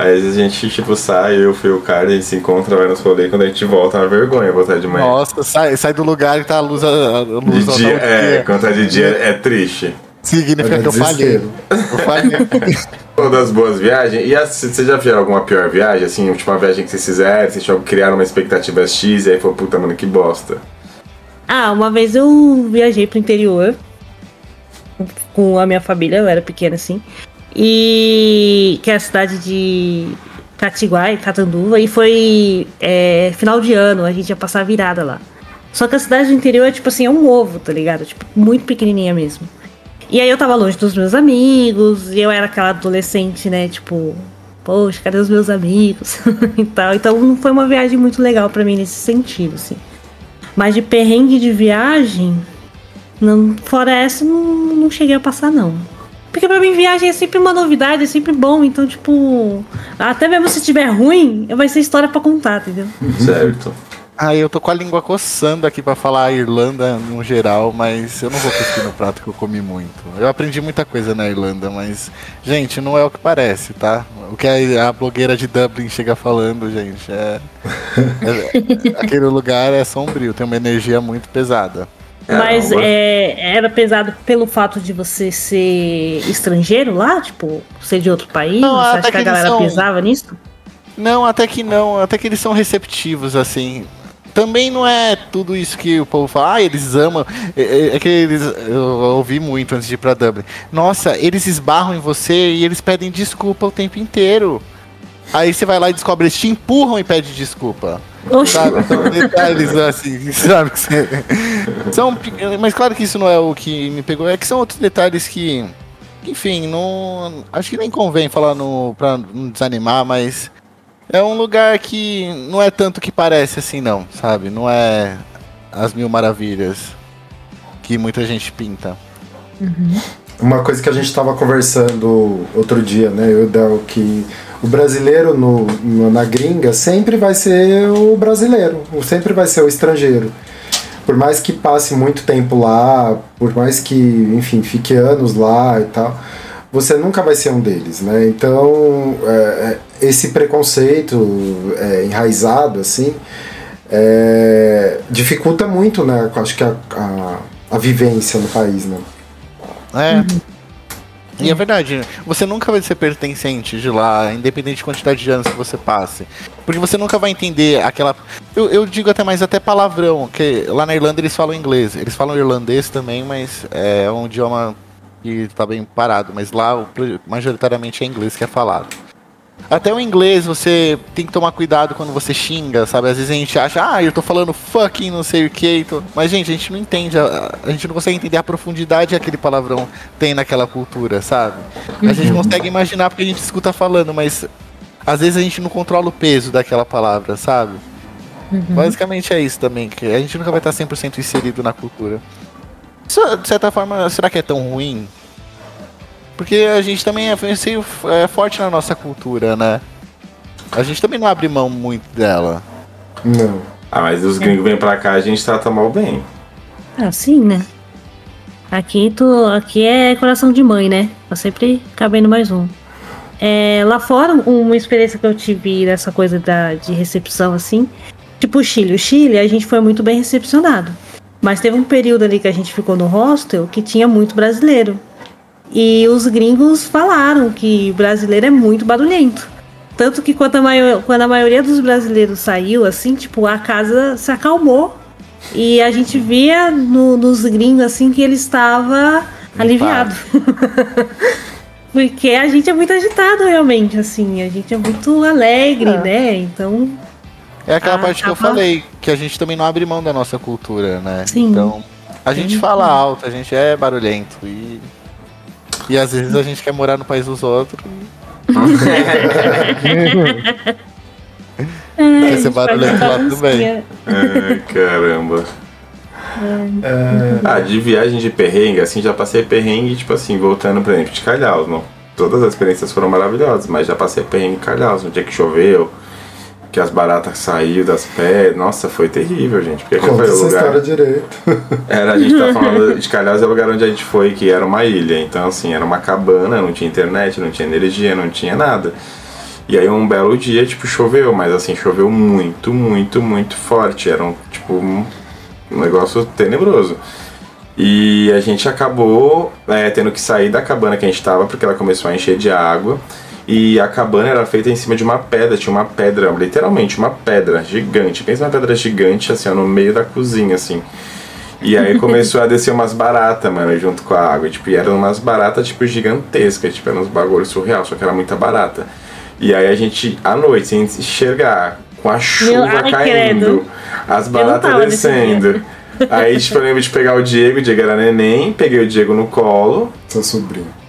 Aí às vezes a gente, tipo, sai, eu fui o cara, a gente se encontra, vai nos rolês, quando a gente volta é uma vergonha voltar de manhã. Nossa, sai, sai do lugar e tá a luz. A, a luz de dia, é, quando tá de dia é triste. Significa que eu falhei. Eu falhei. Uma das boas viagens. E você já viu alguma pior viagem? Assim, a última viagem que vocês fizeram, vocês criaram uma expectativa X e aí foi, puta, mano, que bosta. Ah, uma vez eu viajei pro interior com a minha família, eu era pequena assim. E que é a cidade de Catiguai, Catanduva, e foi é, final de ano, a gente ia passar a virada lá. Só que a cidade do interior é tipo assim, é um ovo, tá ligado? Tipo, muito pequenininha mesmo. E aí eu tava longe dos meus amigos, e eu era aquela adolescente, né? Tipo, poxa, cadê os meus amigos? e tal. Então não foi uma viagem muito legal para mim nesse sentido, assim. Mas de perrengue de viagem, não, fora essa, não, não cheguei a passar, não. Porque pra mim viagem é sempre uma novidade, é sempre bom. Então, tipo, até mesmo se estiver ruim, vai ser história para contar, entendeu? Certo. Ah, eu tô com a língua coçando aqui para falar a Irlanda no geral, mas eu não vou cuspir no prato que eu comi muito. Eu aprendi muita coisa na Irlanda, mas, gente, não é o que parece, tá? O que a, blogueira de Dublin chega falando, gente, é, é aquele lugar é sombrio, tem uma energia muito pesada. Mas é, era pesado pelo fato de você ser estrangeiro lá, tipo, ser de outro país? Não, você acha que a galera são... pesava nisso? Não, até que não, até que eles são receptivos, assim também não é tudo isso que o povo fala, ah, eles amam. É, é, é, que eles. Eu ouvi muito antes de ir pra Dublin. Nossa, eles esbarram em você e eles pedem desculpa o tempo inteiro. Aí você vai lá e descobre, eles te empurram e pedem desculpa. Sabe? São detalhes assim, sabe? São, mas claro que isso não é o que me pegou, é que são outros detalhes que. Enfim, não. Acho que nem convém falar no, pra não desanimar, mas é um lugar que não é tanto que parece assim, não, sabe? Não é as mil maravilhas que muita gente pinta. Uhum. Uma coisa que a gente estava conversando outro dia, né, eu Del, que o brasileiro no, no, na gringa sempre vai ser o brasileiro, sempre vai ser o estrangeiro. Por mais que passe muito tempo lá, por mais que, enfim, fique anos lá e tal, você nunca vai ser um deles, né? Então, é, é, esse preconceito é, enraizado, assim, é, dificulta muito, né? Acho que a, a, a, vivência no país, né? É. Uhum. E é verdade, você nunca vai ser pertencente de lá, independente da quantidade de anos que você passe. Porque você nunca vai entender aquela. Eu, eu digo até mais até palavrão, que lá na Irlanda eles falam inglês. Eles falam irlandês também, mas é um idioma que está bem parado, mas lá majoritariamente é inglês que é falado. Até o inglês você tem que tomar cuidado quando você xinga, sabe? Às vezes a gente acha, ah, eu tô falando fucking não sei o que. Mas, gente, a gente não entende, a, a, gente não consegue entender a profundidade que aquele palavrão tem naquela cultura, sabe? A gente uhum. consegue imaginar porque a gente escuta falando, mas às vezes a gente não controla o peso daquela palavra, sabe? Uhum. Basicamente é isso também, que a gente nunca vai estar 100% inserido na cultura. Isso, de certa forma, será que é tão ruim? Porque a gente também é, é forte na nossa cultura, né? A gente também não abre mão muito dela. Não. Ah, mas os gringos vêm pra cá, a gente trata mal bem. Ah, sim, né? Aqui, tu, aqui é coração de mãe, né? Tá sempre cabendo mais um. É, lá fora, uma experiência que eu tive nessa coisa da, de recepção, assim, tipo o Chile. O Chile, a gente foi muito bem recepcionado. Mas teve um período ali que a gente ficou no hostel que tinha muito brasileiro. E os gringos falaram que brasileiro é muito barulhento. Tanto que quando a, maior, quando a maioria dos brasileiros saiu, assim, tipo, a casa se acalmou. E a gente via no, nos gringos, assim, que ele estava aliviado. Porque a gente é muito agitado, realmente, assim. A gente é muito alegre, é. né? Então. É aquela parte que eu falei, que a gente também não abre mão da nossa cultura, né? Sim. Então, a gente Sim. fala alto, a gente é barulhento. E e às vezes a gente quer morar no país dos outros. quer ser barulhento lá também. Ai, caramba. É... Ah, de viagem de perrengue, assim, já passei perrengue, tipo assim, voltando, por exemplo, de Calhaus, não? Todas as experiências foram maravilhosas, mas já passei perrengue em Calhaus, no dia que choveu, que as baratas saíram das pés. Nossa, foi terrível, gente. Porque Conta foi o lugar. História direito. Era, a gente tá falando de Calhas é o lugar onde a gente foi, que era uma ilha. Então, assim, era uma cabana, não tinha internet, não tinha energia, não tinha nada. E aí um belo dia, tipo, choveu, mas assim, choveu muito, muito, muito forte. Era um, tipo, um negócio tenebroso. E a gente acabou é, tendo que sair da cabana que a gente tava, porque ela começou a encher de água. E a cabana era feita em cima de uma pedra, tinha uma pedra, literalmente uma pedra gigante. Pensa uma pedra gigante, assim, ó, no meio da cozinha, assim. E aí começou a descer umas baratas, mano, junto com a água. E, tipo, e eram umas baratas, tipo, gigantescas, tipo, eram uns bagulhos surreal, só que era muita barata. E aí a gente, à noite, sem enxergar, com a chuva Meu, caindo, credo. as baratas descendo. Aí, tipo, eu lembro de pegar o Diego, o Diego era neném, peguei o Diego no colo. Seu sobrinho.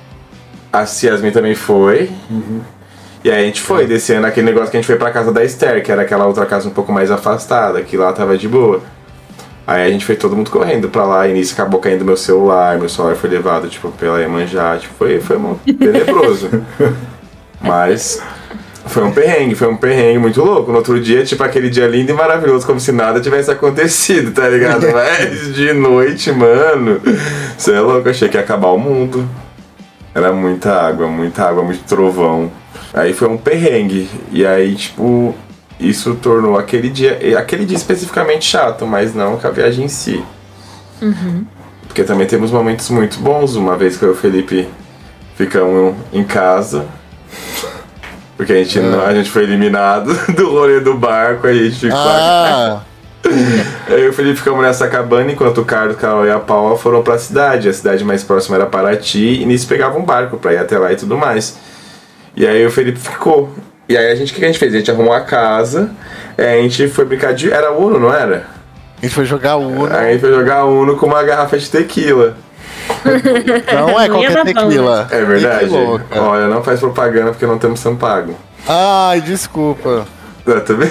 A Ciasmin também foi. Uhum. E aí a gente foi descendo aquele negócio que a gente foi pra casa da Esther, que era aquela outra casa um pouco mais afastada, que lá tava de boa. Aí a gente foi todo mundo correndo pra lá, e nisso acabou caindo meu celular, meu celular foi levado, tipo, pela Iemanjá, tipo, foi, foi muito tenebroso. Mas foi um perrengue, foi um perrengue muito louco. No outro dia, tipo, aquele dia lindo e maravilhoso, como se nada tivesse acontecido, tá ligado? Mas de noite, mano, você é louco, achei que ia acabar o mundo. Era muita água, muita água, muito trovão. Aí foi um perrengue. E aí, tipo, isso tornou aquele dia. Aquele dia especificamente chato, mas não com a viagem em si. Uhum. Porque também temos momentos muito bons. Uma vez que eu e o Felipe ficamos em casa. Porque a gente, é. não, a gente foi eliminado do rolê do barco, a gente ficou ah. Eu e o Felipe ficamos nessa cabana enquanto o Carlos, Carol e a Paula foram pra cidade. A cidade mais próxima era Paraty e nisso pegava um barco pra ir até lá e tudo mais. E aí o Felipe ficou. E aí a gente, o que a gente fez? A gente arrumou a casa, é, a gente foi brincar de. Era Uno, não era? A gente foi jogar Uno. Aí a gente foi jogar Uno com uma garrafa de tequila. Não é qualquer tequila. É verdade. Olha, não faz propaganda porque não temos Sampago. Ai, desculpa. Eu também.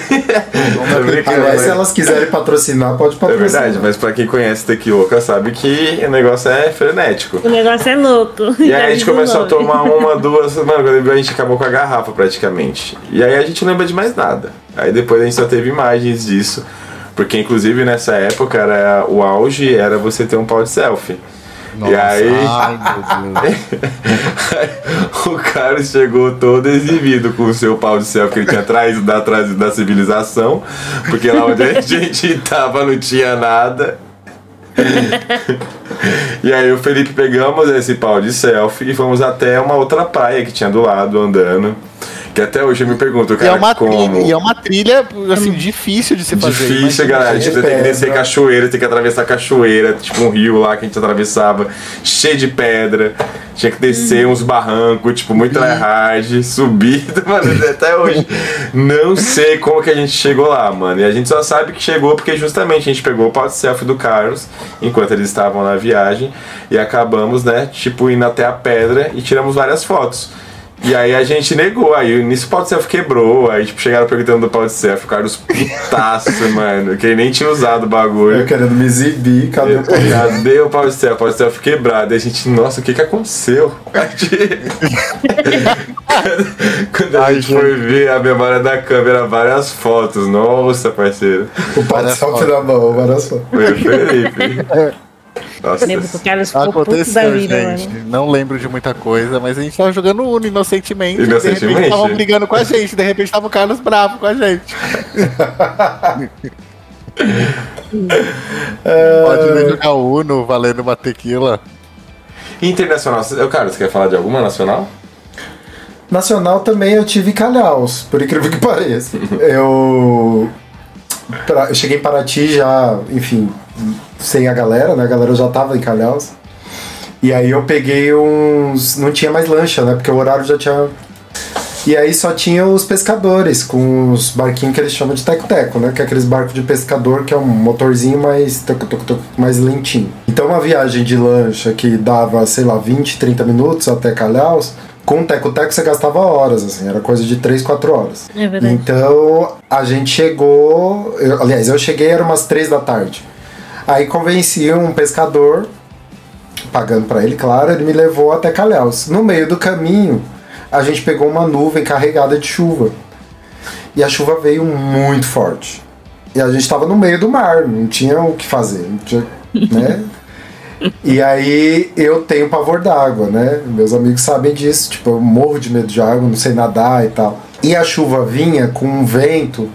Aliás, se elas quiserem patrocinar, pode patrocinar. É verdade, mas pra quem conhece Tequioca sabe que o negócio é frenético. O negócio é louco. E aí a gente começou a tomar uma, duas. Mano, a gente acabou com a garrafa praticamente. E aí a gente não lembra de mais nada. Aí depois a gente só teve imagens disso. Porque inclusive nessa época era o auge era você ter um pau de selfie. Nossa, e aí, ai, o cara chegou todo exibido com o seu pau de céu que ele tinha traído da, da civilização, porque lá onde a gente tava não tinha nada. e aí o Felipe pegamos esse pau de selfie e fomos até uma outra praia que tinha do lado andando. Que até hoje eu me pergunto, cara, e é uma como... Trilha, e é uma trilha, assim, difícil de se fazer. Difícil, galera. Tipo, você tem que descer cachoeira, tem que atravessar cachoeira, tipo um rio lá que a gente atravessava, cheio de pedra. Tinha que descer uns barrancos, tipo, muito hard, subir, mano, até hoje. Não sei como que a gente chegou lá, mano. E a gente só sabe que chegou porque justamente a gente pegou o pau selfie do Carlos enquanto eles estavam na viagem e acabamos, né, tipo, indo até a pedra e tiramos várias fotos. E aí a gente negou, aí nisso o pau de selfie quebrou, aí tipo, chegaram perguntando do pau de selfie, o Carlos putaço, mano, que ele nem tinha usado o bagulho. Eu querendo me exibir, cadê o pau de selfie? Cadê o pau de selfie? O pau de selfie quebrado. E a gente, nossa, o que que aconteceu? Quando a gente foi ver a memória da câmera, várias fotos, nossa, parceiro. O pau de selfie na mão, várias fotos. Foi o Felipe. Nossa, lembro que o Carlos ficou puto da vida, gente. mano. Não lembro de muita coisa, mas a gente tava jogando Uno inocentemente. Inocentemente? De repente estavam brigando com a gente. De repente tava o Carlos bravo com a gente. Pode jogar Uno valendo uma tequila. Internacional, eu, cara, você quer falar de alguma nacional? Nacional também eu tive Calhaus, por incrível que pareça. eu, pra, eu cheguei em Paraty já, enfim, sem a galera, né? A galera já tava em Calhaus. E aí eu peguei uns. Não tinha mais lancha, né? Porque o horário já tinha. E aí só tinha os pescadores, com os barquinhos que eles chamam de teco-teco, né? Que é aqueles barcos de pescador que é um motorzinho mais, mais lentinho. Então uma viagem de lancha que dava, sei lá, 20, 30 minutos até Calhaus, com teco-teco você gastava horas, assim, era coisa de 3, 4 horas. É verdade. Então a gente chegou. eu- aliás, eu cheguei, era umas 3 da tarde. Aí convenci um pescador, pagando pra ele, claro, ele me levou até Calhaus. No meio do caminho, a gente pegou uma nuvem carregada de chuva. E a chuva veio muito forte. E a gente tava no meio do mar, não tinha o que fazer, tinha, né? E aí eu tenho pavor d'água, né? Meus amigos sabem disso, tipo, eu morro de medo de água, não sei nadar e tal. E a chuva vinha com um vento,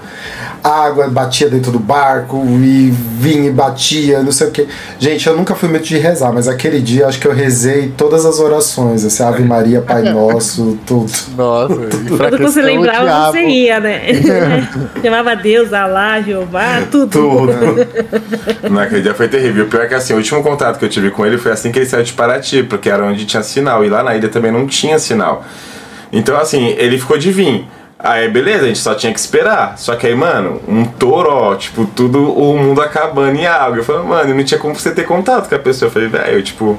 a água batia dentro do barco e vinha e batia, não sei o que. Gente, eu nunca fui muito de rezar, mas aquele dia acho que eu rezei todas as orações, assim, Ave Maria, Pai Nosso, tudo. Nossa, Quando você lembrava, você ia, né? Chamava Deus, Alá, Jeová, tudo. Tudo. Naquele dia foi terrível. O pior é que assim, o último contato que eu tive com ele foi assim que ele saiu de Paraty, porque era onde tinha sinal. E lá na ilha também não tinha sinal. Então, assim, ele ficou de vir. Aí, beleza, a gente só tinha que esperar. Só que aí, mano, um touro, ó, tipo, tudo o mundo acabando em água. Eu falei, mano, não tinha como você ter contato com a pessoa. Eu falei, velho, tipo,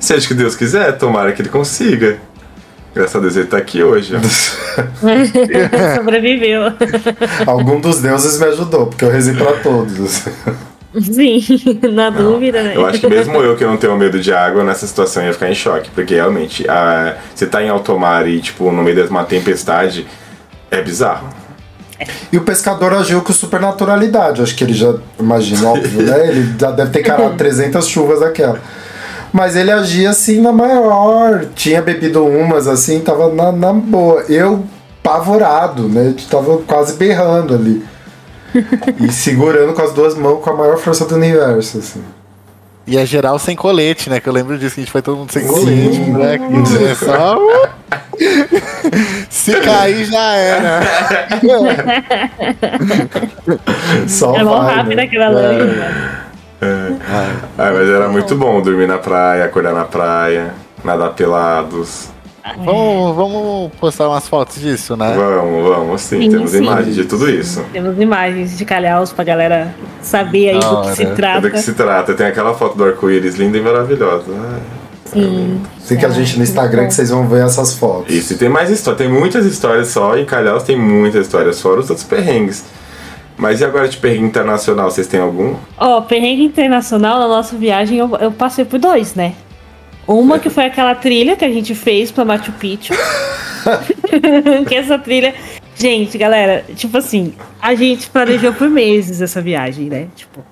seja o que Deus quiser, tomara que ele consiga. Graças a Deus ele tá aqui hoje. Sobreviveu. Algum dos deuses me ajudou, porque eu rezei pra todos. Sim, na dúvida, né? Eu acho que mesmo eu que não tenho medo de água, nessa situação ia ficar em choque. Porque realmente, a, você tá em alto mar e, tipo, no meio de uma tempestade, é bizarro. E o pescador agiu com supernaturalidade. Acho que ele já, imagina, óbvio, né? Ele já deve ter encarado 300 chuvas daquela. Mas ele agia assim na maior. Tinha bebido umas assim, tava na, na boa. Eu, pavorado, né? Tava quase berrando ali. E segurando com as duas mãos com a maior força do universo, assim. E é geral sem colete, né? Que eu lembro disso, que a gente foi todo mundo sem Sim. colete, né? Que é só... Se cair, já era. Só É mó vai, rápido né? aquela lancha. Ah, mas era muito bom dormir na praia, acordar na praia, nadar pelados. Vamos, vamos postar umas fotos disso, né? Vamos, vamos, sim, Sim, temos sim. imagens de tudo isso. Temos imagens de calhaus pra galera saber aí do que se trata. Do que se trata? Tem aquela foto do arco-íris linda e maravilhosa. Ai. Sim. Fica a gente no Instagram que vocês vão ver essas fotos. Isso, e tem mais história, tem muitas histórias só, em Calhaus tem muitas histórias, fora os outros perrengues. Mas e agora de perrengue internacional, vocês têm algum? Ó, perrengue internacional na nossa viagem eu, eu passei por dois, né? Uma que foi aquela trilha que a gente fez pra Machu Picchu. que essa trilha. Gente, galera, tipo assim, a gente planejou por meses essa viagem, né? Tipo,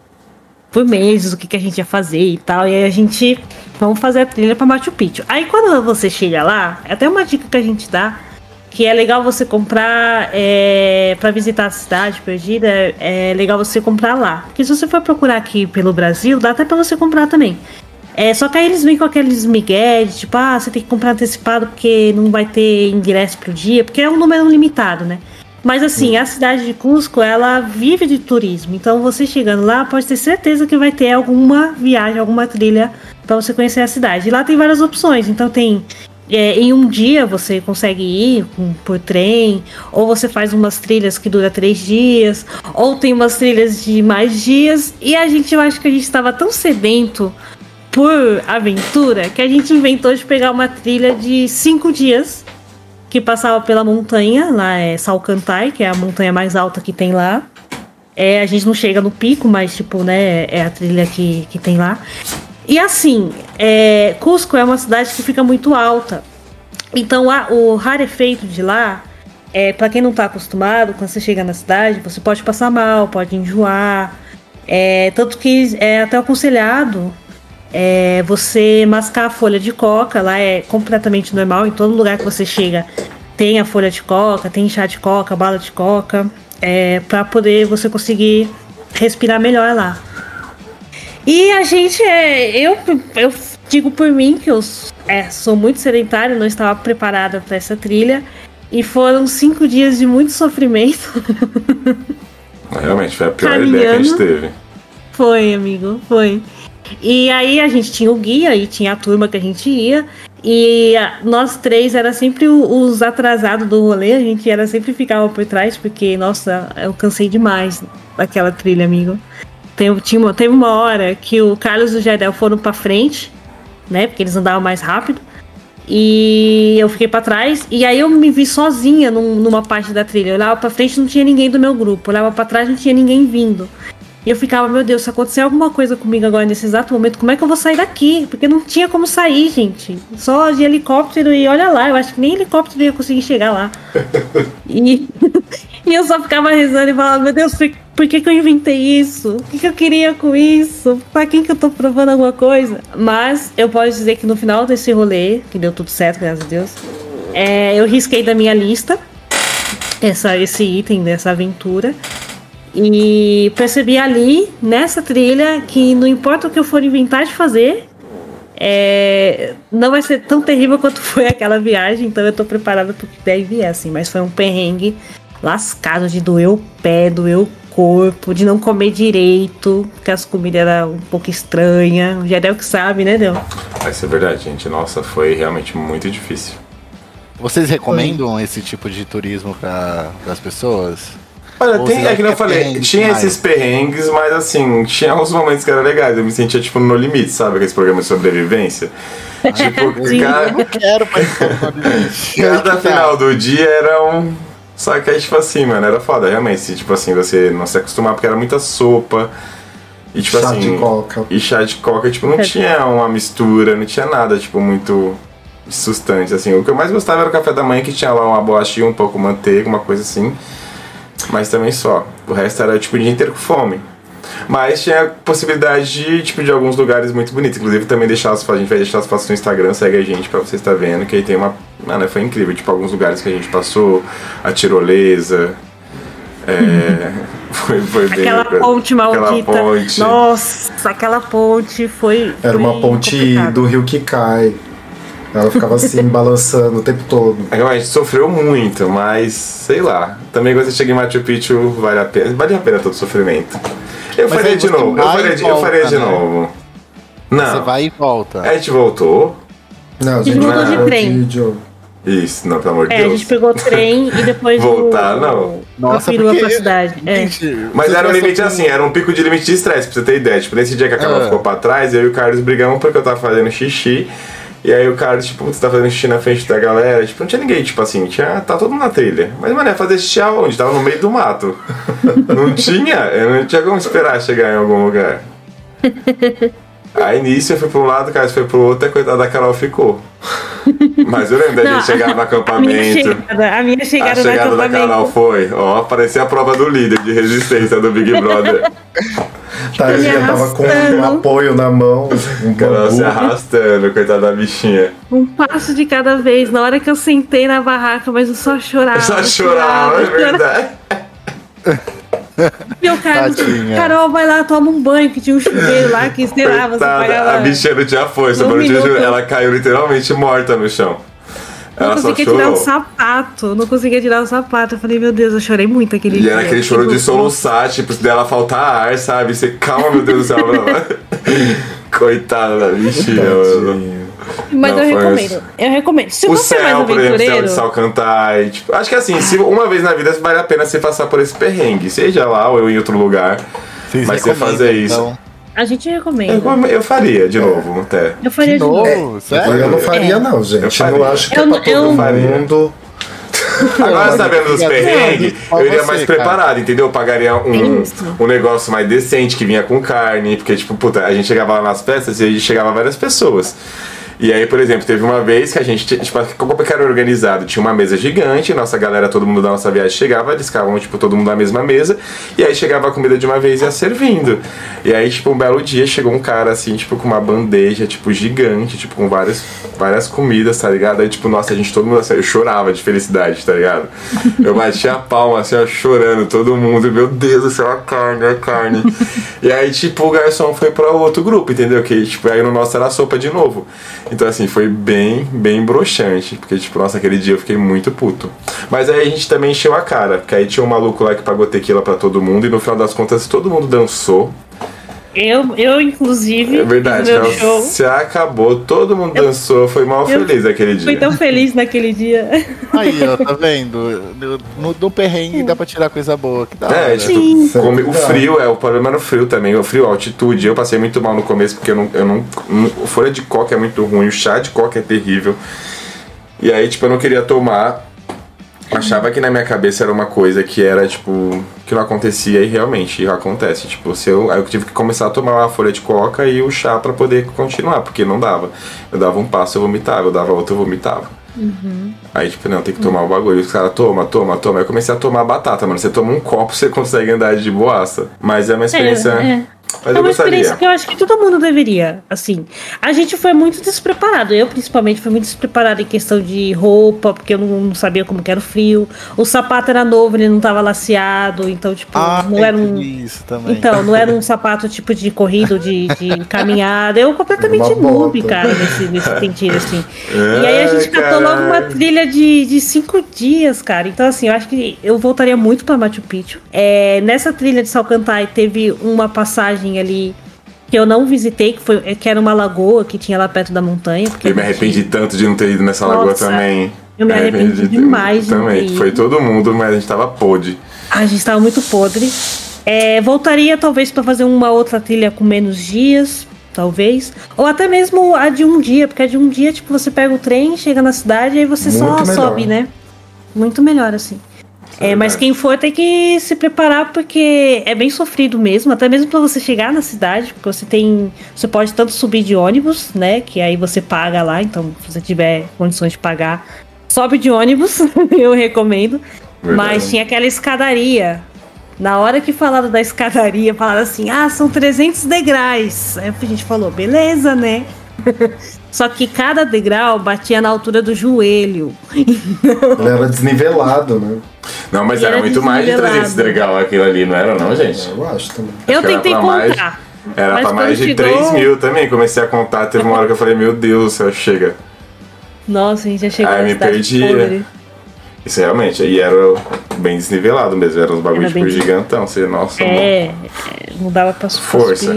por meses o que, que a gente ia fazer e tal. E aí a gente. Vamos fazer a trilha pra Machu Picchu. Aí quando você chega lá, é até uma dica que a gente dá. Que é legal você comprar é, para visitar a cidade perdida, é legal você comprar lá. Porque se você for procurar aqui pelo Brasil, dá até para você comprar também. É, só que aí eles vêm com aqueles migués, tipo, ah, você tem que comprar antecipado porque não vai ter ingresso pro dia, porque é um número limitado, né? Mas assim, a cidade de Cusco, ela vive de turismo. Então você chegando lá, pode ter certeza que vai ter alguma viagem, alguma trilha para você conhecer a cidade. E lá tem várias opções. Então tem é, em um dia você consegue ir por trem, ou você faz umas trilhas que dura três dias, ou tem umas trilhas de mais dias. E a gente, eu acho que a gente estava tão sedento por aventura que a gente inventou de pegar uma trilha de cinco dias que passava pela montanha, lá é Salcantay, que é a montanha mais alta que tem lá. É, a gente não chega no pico, mas tipo, né, é a trilha que, que tem lá. E assim, é, Cusco é uma cidade que fica muito alta. Então a, o rarefeito de lá, é, para quem não está acostumado, quando você chega na cidade, você pode passar mal, pode enjoar. É, tanto que é até aconselhado é, você mascar a folha de coca, lá é completamente normal, em todo lugar que você chega tem a folha de coca, tem chá de coca, bala de coca, é, para poder você conseguir respirar melhor lá. E a gente é. Eu, eu digo por mim que eu é, sou muito sedentária, não estava preparada para essa trilha. E foram cinco dias de muito sofrimento. Realmente, foi a pior Caminhando. ideia que a gente teve. Foi, amigo, foi. E aí a gente tinha o guia e tinha a turma que a gente ia. E nós três era sempre os atrasados do rolê, a gente era sempre ficava por trás, porque, nossa, eu cansei demais daquela trilha, amigo. Teve, tinha, teve uma hora que o Carlos e o Jardel foram pra frente, né? Porque eles andavam mais rápido. E eu fiquei para trás. E aí eu me vi sozinha num, numa parte da trilha. Eu olhava pra frente não tinha ninguém do meu grupo. Eu olhava pra trás não tinha ninguém vindo. E eu ficava, meu Deus, se acontecer alguma coisa comigo agora nesse exato momento, como é que eu vou sair daqui? Porque não tinha como sair, gente. Só de helicóptero e olha lá, eu acho que nem helicóptero ia conseguir chegar lá. e, e eu só ficava rezando e falava, meu Deus, por, por que, que eu inventei isso? O que, que eu queria com isso? Pra quem que eu tô provando alguma coisa? Mas eu posso dizer que no final desse rolê, que deu tudo certo, graças a Deus, é, eu risquei da minha lista essa, esse item dessa aventura. E percebi ali, nessa trilha, que não importa o que eu for inventar de fazer, é, não vai ser tão terrível quanto foi aquela viagem, então eu tô preparada pro que deve vir, assim. Mas foi um perrengue lascado de doer o pé, doer o corpo, de não comer direito, porque as comidas eram um pouco estranhas. Já deu que sabe, né, Del? Isso é verdade, gente. Nossa, foi realmente muito difícil. Vocês recomendam foi. esse tipo de turismo para as pessoas? Olha, tem, é que eu falei, tinha mais. esses perrengues, mas assim, tinha alguns momentos que eram legais. Eu me sentia, tipo, no limite, sabe? Aqueles programas de sobrevivência. tipo, cara. Eu não quero Cada final do dia era um. Só que aí, tipo assim, mano, era foda, realmente. Tipo assim, você não se acostumar, porque era muita sopa. E tipo chá assim. De coca. E chá de coca, tipo, não tinha uma mistura, não tinha nada, tipo, muito sustante, assim. O que eu mais gostava era o café da manhã, que tinha lá uma bolachinha, um pouco manteiga, uma coisa assim. Mas também só. O resto era tipo o dia inteiro com fome. Mas tinha possibilidade de, tipo, de alguns lugares muito bonitos. Inclusive também deixar as fotos, a gente vai deixar as fotos no Instagram, segue a gente pra você estar vendo, que aí tem uma. Mano, foi incrível, tipo, alguns lugares que a gente passou, a tirolesa. É, foi, foi bem. Aquela ponte maldita. Aquela ponte. Nossa, aquela ponte foi. Era uma ponte complicado. do rio que cai. Ela ficava assim, balançando o tempo todo. É, a gente sofreu muito, mas sei lá. Também quando você chega em Machu Picchu, vale a pena. Vale a pena todo o sofrimento. Eu mas faria de novo. Eu faria, de, volta, eu faria de né? novo. Não. Você vai e volta. A gente voltou. Não, a gente voltou de trem. Isso, não, pelo amor de é, Deus. a gente pegou o trem e depois. Voltar, o, não. Nossa, porque... pra cidade. É. Mas era um limite assim, era um pico de limite de estresse, pra você ter ideia. Tipo, nesse dia que a Carol ah. ficou pra trás, eu e o Carlos brigamos porque eu tava fazendo xixi. E aí o cara, tipo, você tá fazendo xixi na frente da galera, tipo, não tinha ninguém, tipo assim, tinha, tá todo mundo na trilha. Mas, mano, ia fazer xixi aonde? Tava no meio do mato. não tinha, eu não tinha como esperar chegar em algum lugar. Aí nisso eu fui pra um lado, o cara foi pro outro, e a coitada da Carol ficou. Mas eu lembro da gente chegar no acampamento. A minha chegada, a minha chegada, a chegada da Carol foi, ó, parecia a prova do líder de resistência do Big Brother. Tadinha, tava com um apoio na mão. Um Carol se arrastando, coitada da bichinha. Um passo de cada vez. Na hora que eu sentei na barraca, mas eu só chorava. Só chorava, chorava é verdade. Meu cara, Carol, vai lá, toma um banho, que tinha um chuveiro lá, que sei lá, você pagava. A bichinha não tinha força, mano. Ela caiu literalmente morta no chão. Não ela conseguia tirar o sapato, não conseguia tirar o sapato. Eu falei, meu Deus, eu chorei muito aquele e dia. E era aquele choro de soluçar, tipo, dela faltar ar, sabe? Você, calma, meu Deus do céu. Coitada da bichinha, mano. Mas não, eu recomendo. Eu recomendo. Se o você céu, é mais aventureiro... por exemplo, de Sal Cantar. tipo, acho que assim, se uma vez na vida vale a pena você passar por esse perrengue. Seja lá ou eu em outro lugar. Vocês mas você fazer isso. Então. A gente recomenda. Eu, eu, faria de novo, até. Eu faria de, de novo. novo. Sério? Eu não faria, é. não, gente. Eu, não acho que eu, é pra todo eu, mundo. Agora sabendo dos perrengues, eu iria mais preparado, entendeu? Eu pagaria um, um negócio mais decente que vinha com carne, porque, tipo, puta, a gente chegava lá nas festas e a gente chegava várias pessoas. E aí, por exemplo, teve uma vez que a gente, tipo, como que era organizado? Tinha uma mesa gigante, nossa galera, todo mundo da nossa viagem chegava, eles ficavam, tipo, todo mundo na mesma mesa, e aí chegava a comida de uma vez e ia servindo. E aí, tipo, um belo dia chegou um cara, assim, tipo, com uma bandeja, tipo, gigante, tipo, com várias, várias comidas, tá ligado? Aí, tipo, nossa, a gente, todo mundo, assim, eu chorava de felicidade, tá ligado? Eu batia a palma, assim, ó, chorando, todo mundo, meu Deus do céu, a carne, a carne. e aí, tipo, o garçom foi pra outro grupo, entendeu? Que, tipo, aí no nosso era sopa de novo. Então, assim, foi bem, bem broxante. Porque, tipo, nossa, aquele dia eu fiquei muito puto. Mas aí a gente também encheu a cara. Porque aí tinha um maluco lá que pagou tequila para todo mundo. E no final das contas, todo mundo dançou. Eu, eu inclusive. É verdade, meu show. se acabou, todo mundo eu, dançou, foi mal feliz aquele dia. Fui tão feliz naquele dia. Aí, ó, tá vendo? No, no perrengue dá pra tirar coisa boa. Que dá é, tipo, come, o frio, é o problema no frio também. O frio, a altitude. Eu passei muito mal no começo porque eu não. Eu não, o folha de coca é muito ruim, o chá de coca é terrível. E aí, tipo, eu não queria tomar achava que na minha cabeça era uma coisa que era, tipo, que não acontecia e realmente acontece. Tipo, se eu, aí eu tive que começar a tomar uma folha de coca e o chá para poder continuar, porque não dava. Eu dava um passo, eu vomitava, eu dava outro, eu vomitava. Uhum. Aí, tipo, não, tem que tomar o bagulho. Os caras, toma, toma, toma. Aí eu comecei a tomar batata, mano. Você toma um copo, você consegue andar de boaça. Mas é uma experiência. É, é. Mas é uma experiência que eu acho que todo mundo deveria. Assim, a gente foi muito despreparado. Eu, principalmente, fui muito despreparado em questão de roupa, porque eu não, não sabia como era o frio. O sapato era novo, ele não estava laceado. Então, tipo, ah, não era um. Isso também. Então, não era um sapato tipo de corrida, de, de caminhada. Eu completamente noob, cara, nesse, nesse sentido, assim. É, e aí a gente catou logo uma trilha de, de cinco dias, cara. Então, assim, eu acho que eu voltaria muito para Machu Picchu. É, nessa trilha de Salcantay teve uma passagem ali que eu não visitei, que, foi, que era uma lagoa que tinha lá perto da montanha. Eu me arrependi tanto de não ter ido nessa Nossa, lagoa também. Eu me arrependi, arrependi demais. Também, foi todo mundo, mas a gente tava podre. A gente tava muito podre. É, voltaria talvez para fazer uma outra trilha com menos dias, talvez. Ou até mesmo a de um dia, porque a de um dia, tipo, você pega o trem, chega na cidade e aí você muito só melhor. sobe, né? Muito melhor, assim. É, mas quem for tem que se preparar porque é bem sofrido mesmo, até mesmo para você chegar na cidade, porque você tem, você pode tanto subir de ônibus, né, que aí você paga lá, então se você tiver condições de pagar, sobe de ônibus, eu recomendo. Verdade. Mas tinha aquela escadaria. Na hora que falaram da escadaria, falaram assim: "Ah, são 300 degraus". Aí a gente falou: "Beleza, né?" Só que cada degrau batia na altura do joelho. Ele era desnivelado, né? Não, mas era, era muito mais de 300 degrau aquilo ali, não era não, gente? Eu acho também. Eu acho tentei contar. Mais, era pra mais de chegou... 3 mil também. Comecei a contar, teve uma hora que eu falei, meu Deus do céu, chega. Nossa, a gente já chegou Aí me perdi. Isso realmente, e era bem desnivelado mesmo, era uns bagulhos tipo bem... gigantão, você, nossa. É, é, não dava pra Força.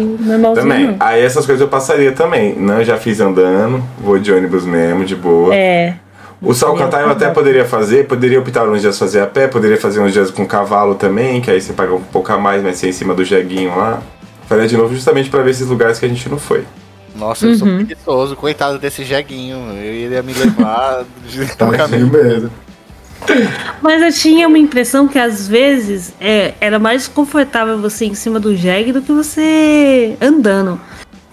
Também. Não. Aí essas coisas eu passaria também. Não, já fiz andando, vou de ônibus mesmo, de boa. É. O Salcantay eu até poderia fazer, poderia optar uns dias fazer a pé, poderia fazer uns dias com cavalo também, que aí você paga um pouco a mais, mas ser em cima do jeguinho lá. Faria de novo justamente para ver esses lugares que a gente não foi. Nossa, eu uhum. sou preguiçoso, coitado desse jeguinho. Eu iria me levar de tá caminho mesmo. Mas eu tinha uma impressão que às vezes é, era mais confortável você em cima do jegue do que você andando.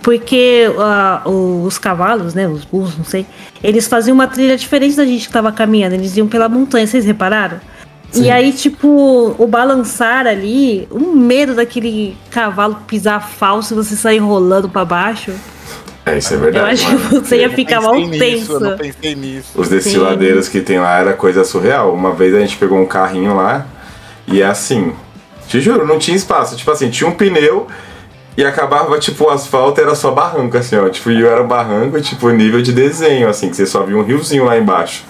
Porque uh, os cavalos, né, os burros, não sei, eles faziam uma trilha diferente da gente que tava caminhando, eles iam pela montanha, vocês repararam? Sim. E aí, tipo, o balançar ali, o medo daquele cavalo pisar falso e você sair rolando para baixo. É, isso é verdade. Eu acho mano. que você ia ficar mal tenso. Eu não pensei nisso. Os desfiladeiros Sim. que tem lá era coisa surreal. Uma vez a gente pegou um carrinho lá e é assim. Te juro, não tinha espaço. Tipo assim, tinha um pneu e acabava, tipo, o asfalto era só barranco, assim, ó. Tipo, e eu era barranco, tipo, nível de desenho, assim, que você só via um riozinho lá embaixo.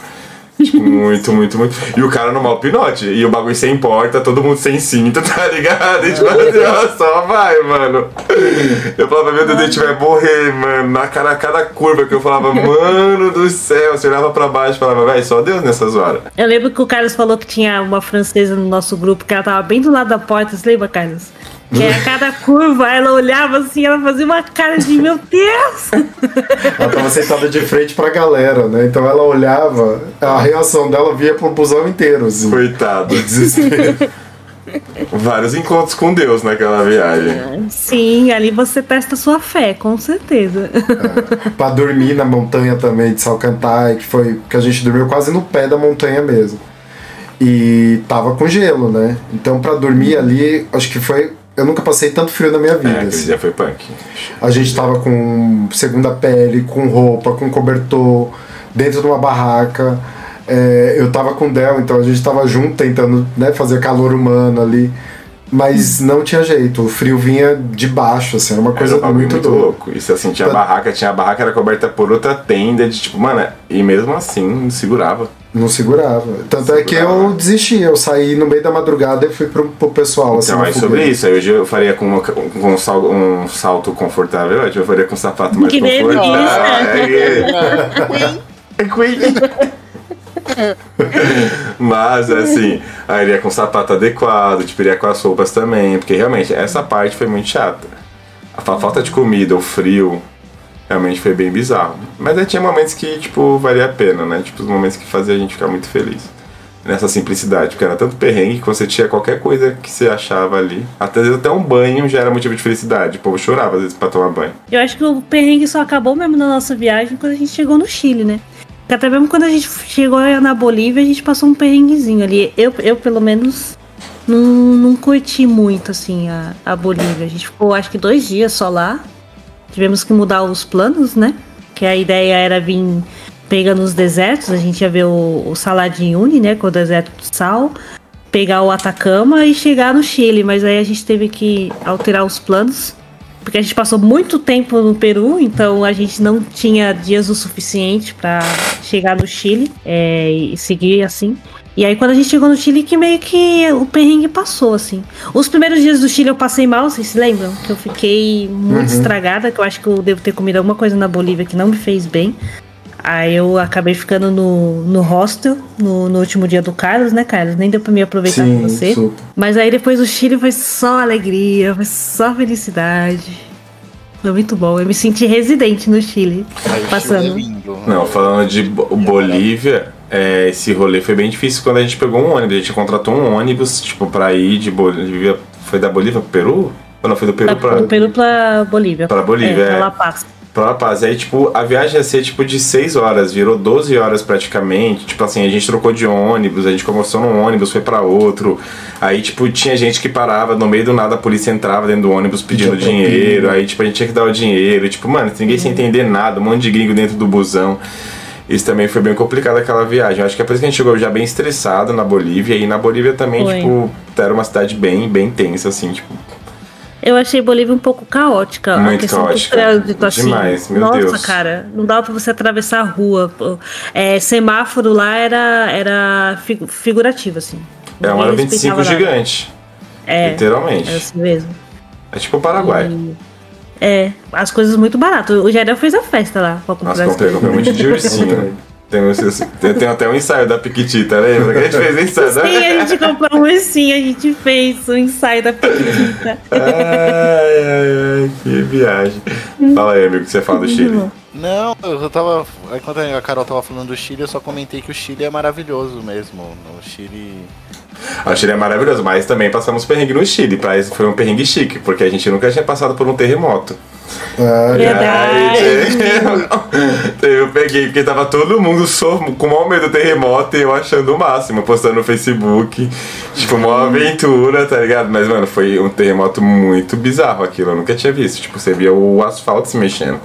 Tipo, muito, muito, muito. E o cara no mal pinote. E o bagulho sem porta, todo mundo sem cinto, tá ligado? E tipo assim, ó, só vai, mano. Eu falava, meu Deus, a gente vai morrer, mano. Na cara, cada curva que eu falava, mano do céu. Você olhava pra baixo e falava, vai, só Deus nessas horas. Eu lembro que o Carlos falou que tinha uma francesa no nosso grupo, que ela tava bem do lado da porta. Você lembra, Carlos? Que a cada curva ela olhava assim, ela fazia uma cara de meu Deus! Ela tava sentada de frente pra galera, né? Então ela olhava, a reação dela via pro busão inteiro, assim. Coitado. Desespero. Vários encontros com Deus naquela viagem. Sim, ali você testa sua fé, com certeza. É. Pra dormir na montanha também de Salcantay, que foi que a gente dormiu quase no pé da montanha mesmo. E tava com gelo, né? Então pra dormir ali, acho que foi eu nunca passei tanto frio na minha vida. É, assim. dia foi punk. A gente tava com segunda pele, com roupa, com cobertor, dentro de uma barraca. É, eu tava com o Del, então a gente tava junto tentando né, fazer calor humano ali. Mas não tinha jeito, o frio vinha de baixo, assim, era uma coisa era muito, muito louco. Isso assim, tinha barraca, tinha a barraca era coberta por outra tenda de tipo, mano, e mesmo assim segurava. Não segurava. Tanto segurava. é que eu desisti, eu saí no meio da madrugada e fui pro, pro pessoal. Assim, então, é sobre isso. Aí hoje eu faria com, uma, com um, salto, um salto confortável, eu faria com um sapato mais que confortável. É, Mas, assim, aí iria com o sapato adequado, tipo, iria com as roupas também, porque realmente essa parte foi muito chata. A falta de comida, o frio, realmente foi bem bizarro. Mas aí tinha momentos que, tipo, valia a pena, né? Tipo, os momentos que fazia a gente ficar muito feliz. Nessa simplicidade, porque era tanto perrengue que você tinha qualquer coisa que você achava ali. Até, até um banho já era motivo de felicidade. O povo chorava às vezes pra tomar banho. Eu acho que o perrengue só acabou mesmo na nossa viagem quando a gente chegou no Chile, né? Porque até mesmo quando a gente chegou na Bolívia, a gente passou um perrenguezinho ali. Eu, eu pelo menos, não, não curti muito, assim, a, a Bolívia. A gente ficou, acho que, dois dias só lá. Tivemos que mudar os planos, né? Que a ideia era vir pegando os desertos. A gente ia ver o, o Saladinhuni, né? Com o deserto do sal. Pegar o Atacama e chegar no Chile. Mas aí a gente teve que alterar os planos porque a gente passou muito tempo no Peru, então a gente não tinha dias o suficiente para chegar no Chile é, e seguir assim. E aí quando a gente chegou no Chile que meio que o perrengue passou, assim. Os primeiros dias do Chile eu passei mal, vocês se lembram? Que eu fiquei muito uhum. estragada, que eu acho que eu devo ter comido alguma coisa na Bolívia que não me fez bem. Aí eu acabei ficando no, no hostel no, no último dia do Carlos, né, Carlos? Nem deu pra me aproveitar Sim, com você. Super. Mas aí depois o Chile foi só alegria, foi só felicidade. Foi muito bom. Eu me senti residente no Chile. Ai, passando. Chile é lindo, Não, falando de Bolívia, é, esse rolê foi bem difícil quando a gente pegou um ônibus. A gente contratou um ônibus, tipo, pra ir de Bolívia. Foi da Bolívia pro Peru? Ou não, foi do Peru da, pra. Do Peru pra Bolívia. Pra Bolívia, é. Pra La Paz. Pra La Paz. Aí, tipo, a viagem ia ser, tipo, de 6 horas, virou 12 horas praticamente. Tipo assim, a gente trocou de ônibus, a gente começou num ônibus, foi para outro. Aí, tipo, tinha gente que parava, no meio do nada a polícia entrava dentro do ônibus pedindo dinheiro. Aí, tipo, a gente tinha que dar o dinheiro. E, tipo, mano, ninguém sem entender nada, um monte de gringo dentro do busão. Isso também foi bem complicado aquela viagem. Acho que é por isso que a gente chegou já bem estressado na Bolívia. E na Bolívia também, foi. tipo, era uma cidade bem, bem tensa, assim, tipo eu achei Bolívia um pouco caótica. Muito a questão caótica. do trânsito, assim. Demais, meu Nossa, Deus. cara, não dava pra você atravessar a rua. É, semáforo lá era, era figurativo, assim. É uma 25 gigante. É. Literalmente. É assim mesmo. É tipo o Paraguai. E, é, as coisas muito baratas. O Jadel fez a festa lá pra comprar Nossa, comprei, comprei muito de ursinho. Tem, tem, até um ensaio da Piquitita, lembra? Que a gente fez o ensaio Sim, a gente comprou um ursinho, a gente fez o ensaio da Piquitita. ai, ai, ai, que viagem. Fala aí, amigo, que você fala do Chile. Não, eu tava. Enquanto a Carol tava falando do Chile, eu só comentei que o Chile é maravilhoso mesmo. O Chile o Chile é maravilhoso, mas também passamos perrengue no Chile. Pra isso foi um perrengue chique, porque a gente nunca tinha passado por um terremoto. Ah, Verdade. eu peguei, porque tava todo mundo com o maior medo do terremoto e eu achando o máximo, postando no Facebook. Tipo, uma aventura, tá ligado? Mas, mano, foi um terremoto muito bizarro aquilo. Eu nunca tinha visto. Tipo, você via o asfalto se mexendo.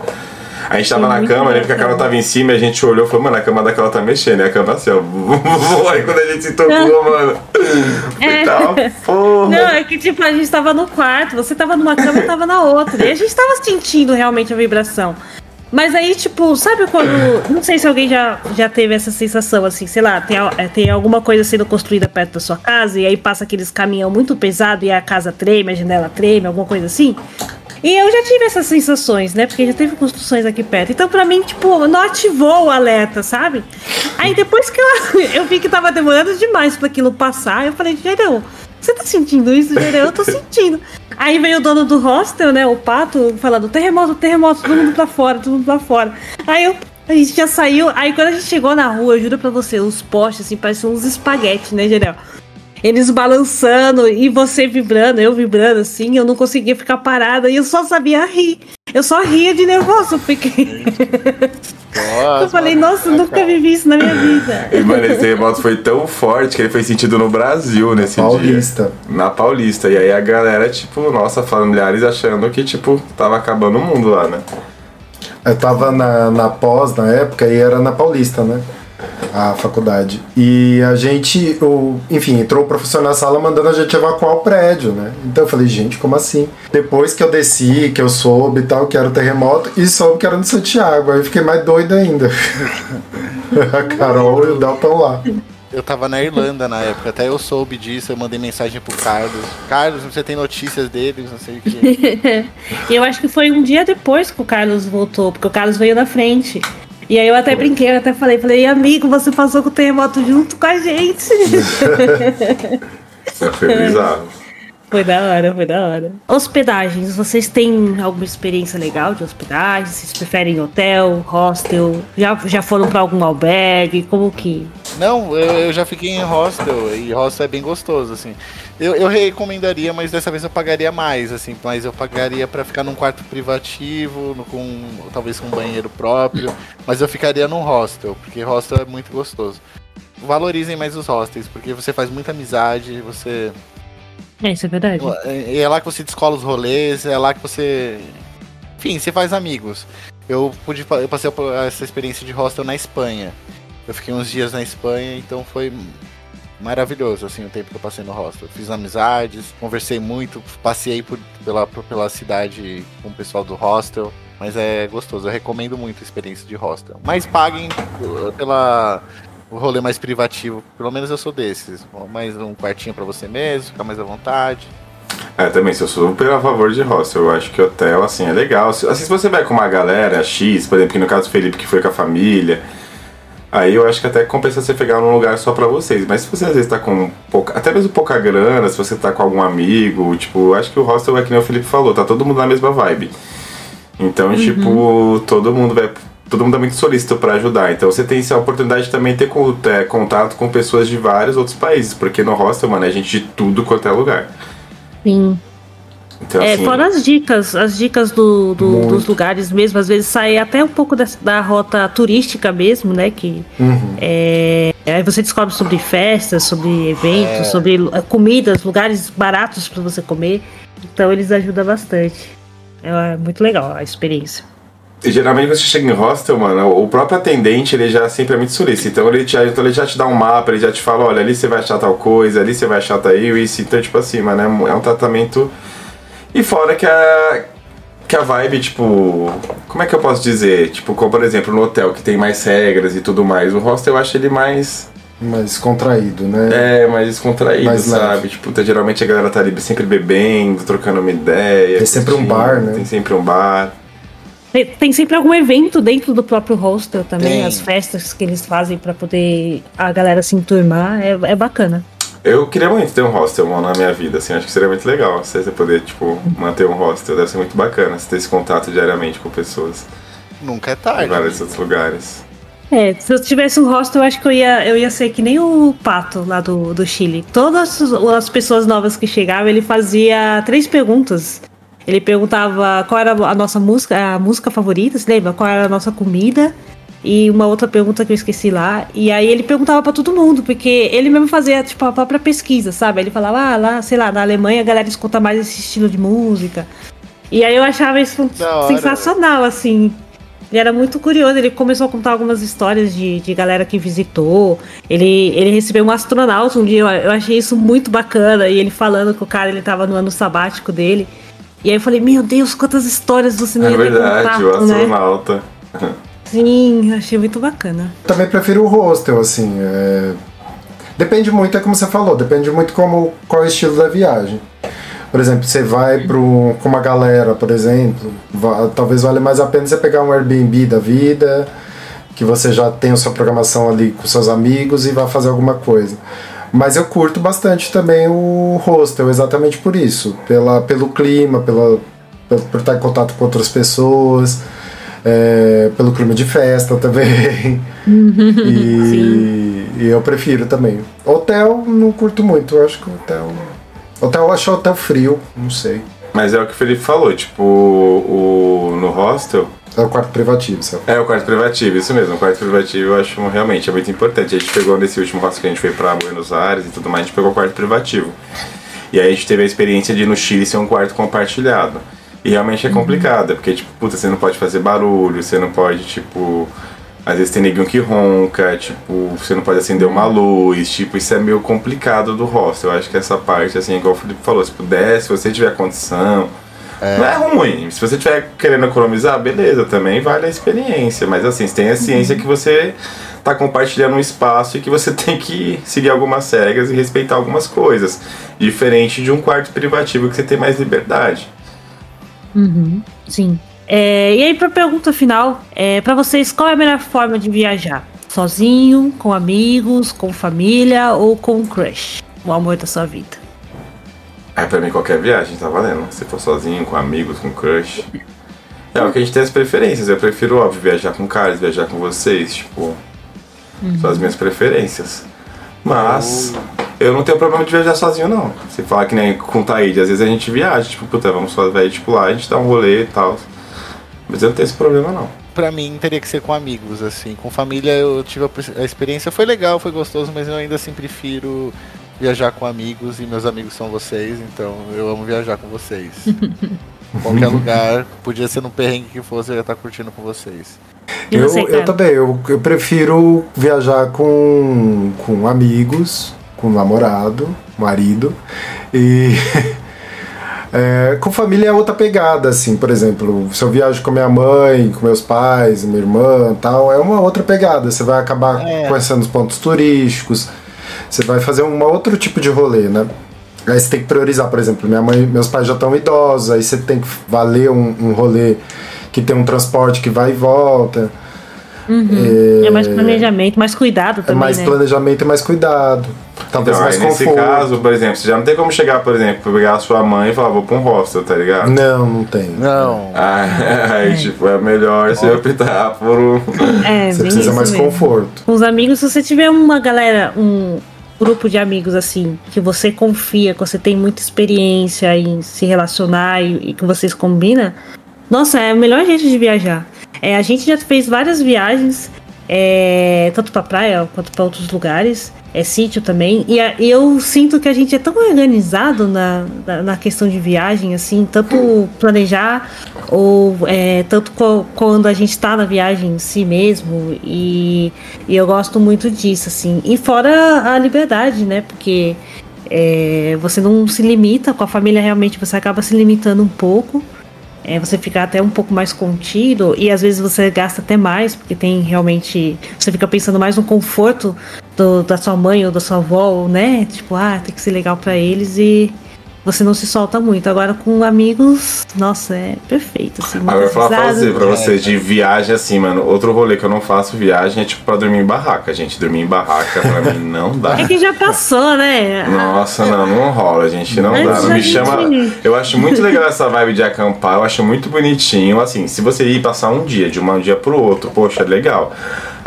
A gente tava na cama, lembra que a cama tava em cima e a gente olhou e falou, mano, a cama daquela tá mexendo. E a cama assim, ó. Aí quando a gente se tocou, mano. É. Tá, porra. Não, é que, tipo, a gente tava no quarto, você tava numa cama, eu tava na outra. E a gente tava sentindo realmente a vibração. Mas aí, tipo, sabe quando. Não sei se alguém já, já teve essa sensação, assim, sei lá, tem, é, tem alguma coisa sendo construída perto da sua casa e aí passa aqueles caminhão muito pesado e a casa treme, a janela treme, alguma coisa assim. E eu já tive essas sensações, né? Porque já teve construções aqui perto. Então, pra mim, tipo, não ativou o alerta, sabe? Aí depois que eu, eu vi que tava demorando demais para aquilo passar, eu falei, Gerão, você tá sentindo isso, Gerão? Eu tô sentindo. Aí veio o dono do hostel, né? O pato, falando: terremoto, terremoto, todo mundo pra fora, todo mundo pra fora. Aí eu, a gente já saiu. Aí quando a gente chegou na rua, eu juro pra você, os postes assim pareciam uns espaguetes, né, Gerel? Eles balançando e você vibrando, eu vibrando assim, eu não conseguia ficar parada e eu só sabia rir. Eu só ria de nervoso, porque. Nossa, eu falei, nossa, nunca vivi isso na minha vida. E, mano, esse terremoto foi tão forte que ele foi sentido no Brasil nesse Paulista. dia. Na Paulista. E aí a galera, tipo, nossa, familiares achando que, tipo, tava acabando o mundo lá, né? Eu tava na, na pós na época e era na Paulista, né? A faculdade. E a gente, o, enfim, entrou o professor na sala mandando a gente evacuar o prédio, né? Então eu falei, gente, como assim? Depois que eu desci, que eu soube e tal, que era o terremoto, e soube que era no Santiago. Aí eu fiquei mais doido ainda. a Carol e o Dalton lá. Eu tava na Irlanda na época, até eu soube disso, eu mandei mensagem pro Carlos. Carlos, você tem notícias deles, não sei o que. eu acho que foi um dia depois que o Carlos voltou, porque o Carlos veio na frente. E aí eu até brinquei, eu até falei, falei, amigo, você passou com o terremoto junto com a gente. foi bizarro. Foi da hora, foi da hora. Hospedagens, vocês têm alguma experiência legal de hospedagem? Vocês preferem hotel, hostel? Já, já foram para algum albergue? Como que? Não, eu, eu já fiquei em hostel e hostel é bem gostoso, assim. Eu, eu recomendaria, mas dessa vez eu pagaria mais, assim, mas eu pagaria para ficar num quarto privativo, no, com talvez com um banheiro próprio, mas eu ficaria num hostel, porque hostel é muito gostoso. Valorizem mais os hostels, porque você faz muita amizade, você. É, isso é verdade. É, é lá que você descola os rolês, é lá que você. Enfim, você faz amigos. Eu pude eu passei essa experiência de hostel na Espanha. Eu fiquei uns dias na Espanha, então foi maravilhoso, assim, o tempo que eu passei no hostel. Fiz amizades, conversei muito, passei por, pela, pela cidade com o pessoal do hostel. Mas é gostoso, eu recomendo muito a experiência de hostel. Mas paguem pela o rolê mais privativo. Pelo menos eu sou desses. Mais um quartinho para você mesmo, ficar mais à vontade. É, também, se eu sou super a favor de hostel, eu acho que hotel, assim, é legal. Assim, se você vai com uma galera X, por exemplo, que no caso do Felipe, que foi com a família, Aí eu acho que até compensa você pegar um lugar só pra vocês. Mas se você às vezes tá com pouca, até mesmo pouca grana, se você tá com algum amigo, tipo, acho que o hostel é que nem o Felipe falou, tá todo mundo na mesma vibe. Então, uhum. tipo, todo mundo vai. Todo mundo é muito solícito para ajudar. Então você tem essa oportunidade de também ter contato com pessoas de vários outros países. Porque no hostel, mano, é gente de tudo quanto é lugar. Sim. Então, é, assim, fora as dicas, as dicas do, do dos lugares mesmo, às vezes sai até um pouco da, da rota turística mesmo, né? Que uhum. é, aí você descobre sobre festas, sobre eventos, é. sobre comidas, lugares baratos para você comer. Então eles ajudam bastante. É, é muito legal a experiência. Geralmente você chega em hostel, mano, o próprio atendente ele já sempre é muito solícito. Então ele, te, então ele já te dá um mapa, ele já te fala, olha, ali você vai achar tal coisa, ali você vai achar tal isso. Então, tipo assim, mano, é, é um tratamento e fora que a, que a vibe, tipo. Como é que eu posso dizer? Tipo, como por exemplo no hotel que tem mais regras e tudo mais. O hostel eu acho ele mais. Mais contraído, né? É, mais descontraído, mais sabe? Leve. Tipo, tá, geralmente a galera tá ali sempre bebendo, trocando uma ideia. Tem sempre um bar, né? Tem sempre um bar. Tem, tem sempre algum evento dentro do próprio hostel também, tem. as festas que eles fazem para poder a galera se enturmar, é, é bacana. Eu queria muito ter um hostel mano, na minha vida, assim, acho que seria muito legal você poder, tipo, manter um hostel. Deve ser muito bacana você ter esse contato diariamente com pessoas. Nunca é tarde. Em vários outros lugares. É, se eu tivesse um hostel, eu acho que eu ia, eu ia ser que nem o Pato lá do, do Chile. Todas as pessoas novas que chegavam, ele fazia três perguntas. Ele perguntava qual era a nossa música, a música favorita, se lembra? Qual era a nossa comida e uma outra pergunta que eu esqueci lá. E aí ele perguntava para todo mundo, porque ele mesmo fazia, tipo, a própria pesquisa, sabe? Ele falava, ah, lá, sei lá, na Alemanha a galera escuta mais esse estilo de música. E aí eu achava isso sensacional, assim. Ele era muito curioso, ele começou a contar algumas histórias de, de galera que visitou. Ele, ele recebeu um astronauta um dia, eu, achei isso muito bacana. E ele falando que o cara ele tava no ano sabático dele. E aí eu falei, meu Deus, quantas histórias você não é ia verdade, contato, o astronauta. Né? Sim, achei muito bacana. Também prefiro o hostel, assim. É... Depende muito, é como você falou, depende muito como qual é o estilo da viagem. Por exemplo, você vai pro, com uma galera, por exemplo, talvez valha mais a pena você pegar um Airbnb da vida, que você já tem a sua programação ali com seus amigos e vai fazer alguma coisa. Mas eu curto bastante também o hostel, exatamente por isso. Pela, pelo clima, pela, por estar em contato com outras pessoas, é, pelo clima de festa também. e, e, eu prefiro também. Hotel não curto muito, eu acho que hotel. Hotel eu acho hotel frio, não sei. Mas é o que o Felipe falou, tipo, o, no hostel. É o quarto privativo, sabe? É o quarto privativo, isso mesmo. O quarto privativo eu acho realmente é muito importante. A gente pegou nesse último hostel que a gente foi pra Buenos Aires e tudo mais, a gente pegou o quarto privativo. E aí a gente teve a experiência de no Chile ser um quarto compartilhado. E realmente é complicado, porque, tipo, puta, você não pode fazer barulho, você não pode, tipo, às vezes tem neguinho que ronca, tipo, você não pode acender uma luz, tipo, isso é meio complicado do hostel. Eu acho que essa parte, assim, igual o Felipe falou, se puder, se você tiver condição. É. Não é ruim. Se você estiver querendo economizar, beleza, também vale a experiência. Mas assim, você tem a ciência uhum. que você está compartilhando um espaço e que você tem que seguir algumas regras e respeitar algumas coisas. Diferente de um quarto privativo que você tem mais liberdade. Uhum, sim. É, e aí, para pergunta final, é, para vocês, qual é a melhor forma de viajar? Sozinho, com amigos, com família ou com crush? O amor da sua vida. É, pra mim, qualquer viagem tá valendo. Se for sozinho, com amigos, com crush. É o que a gente tem as preferências. Eu prefiro, óbvio, viajar com caras, viajar com vocês. Tipo, uhum. são as minhas preferências. Mas. Eu não tenho problema de viajar sozinho, não. Se falar que nem com o Taíde, às vezes a gente viaja, tipo, puta, vamos só, vai, tipo, lá, a gente dá um rolê e tal. Mas eu não tenho esse problema, não. Pra mim, teria que ser com amigos, assim. Com família, eu tive a, a experiência, foi legal, foi gostoso, mas eu ainda assim prefiro viajar com amigos e meus amigos são vocês, então eu amo viajar com vocês. Qualquer lugar, podia ser no perrengue que fosse, eu ia estar curtindo com vocês. Eu, eu também, eu, eu prefiro viajar com, com amigos, com namorado, marido, e É, com família é outra pegada, assim, por exemplo, se eu viajo com minha mãe, com meus pais, minha irmã tal, é uma outra pegada. Você vai acabar é. conhecendo os pontos turísticos, você vai fazer um outro tipo de rolê, né? Aí você tem que priorizar, por exemplo, minha mãe, meus pais já estão idosos, aí você tem que valer um, um rolê que tem um transporte que vai e volta. Uhum. É, é, mais planejamento, mais cuidado também. É mais né? planejamento e mais cuidado. Talvez então, mais nesse conforto. caso, por exemplo, você já não tem como chegar, por exemplo, pegar a sua mãe e falar, vou pra um hostel, tá ligado? Não, não tem. Não. Aí, é. tipo, é melhor você optar por um. É, você precisa mais mesmo. conforto. Com os amigos, se você tiver uma galera, um grupo de amigos assim, que você confia, que você tem muita experiência em se relacionar e, e que vocês combinam, nossa, é o melhor jeito de viajar. É, a gente já fez várias viagens, é, tanto para praia quanto para outros lugares, é sítio também. E a, eu sinto que a gente é tão organizado na, na, na questão de viagem, assim, tanto planejar ou é, tanto co, quando a gente está na viagem em si mesmo. E, e, eu gosto muito disso, assim. E fora a liberdade, né? Porque é, você não se limita com a família, realmente você acaba se limitando um pouco é, você fica até um pouco mais contido e às vezes você gasta até mais, porque tem realmente. Você fica pensando mais no conforto do, da sua mãe ou da sua avó, né? Tipo, ah, tem que ser legal para eles e você não se solta muito. Agora com amigos, nossa, é perfeito. Assim, Agora eu falar pra você, pra você de viagem assim, mano. Outro rolê que eu não faço viagem é tipo pra dormir em barraca, gente. Dormir em barraca pra mim não dá. É que já passou, né? Nossa, não, não rola, gente. Não dá. Não me chama. Eu acho muito legal essa vibe de acampar, eu acho muito bonitinho. Assim, se você ir passar um dia, de um dia pro outro, poxa, legal.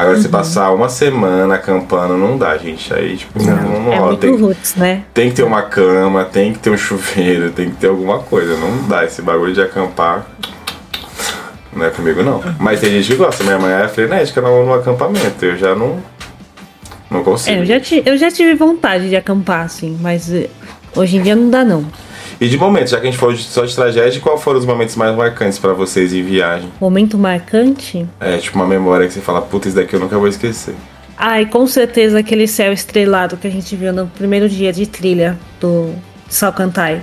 Agora, uhum. se passar uma semana acampando, não dá, gente. Aí, tipo, não, não, não é rola. Tem, roots, né? tem que ter uma cama, tem que ter um chuveiro, tem que ter alguma coisa. Não dá esse bagulho de acampar. Não é comigo, não. Mas tem gente que gosta. Minha mãe é frenética no, no acampamento. Eu já não. Não consigo. É, eu, já eu já tive vontade de acampar, assim, mas eh, hoje em dia não dá, não. E de momentos, já que a gente falou só de tragédia, qual foram os momentos mais marcantes para vocês em viagem? Momento marcante? É, tipo uma memória que você fala, puta, isso daqui eu nunca vou esquecer. Ai, com certeza aquele céu estrelado que a gente viu no primeiro dia de trilha do Salcantay.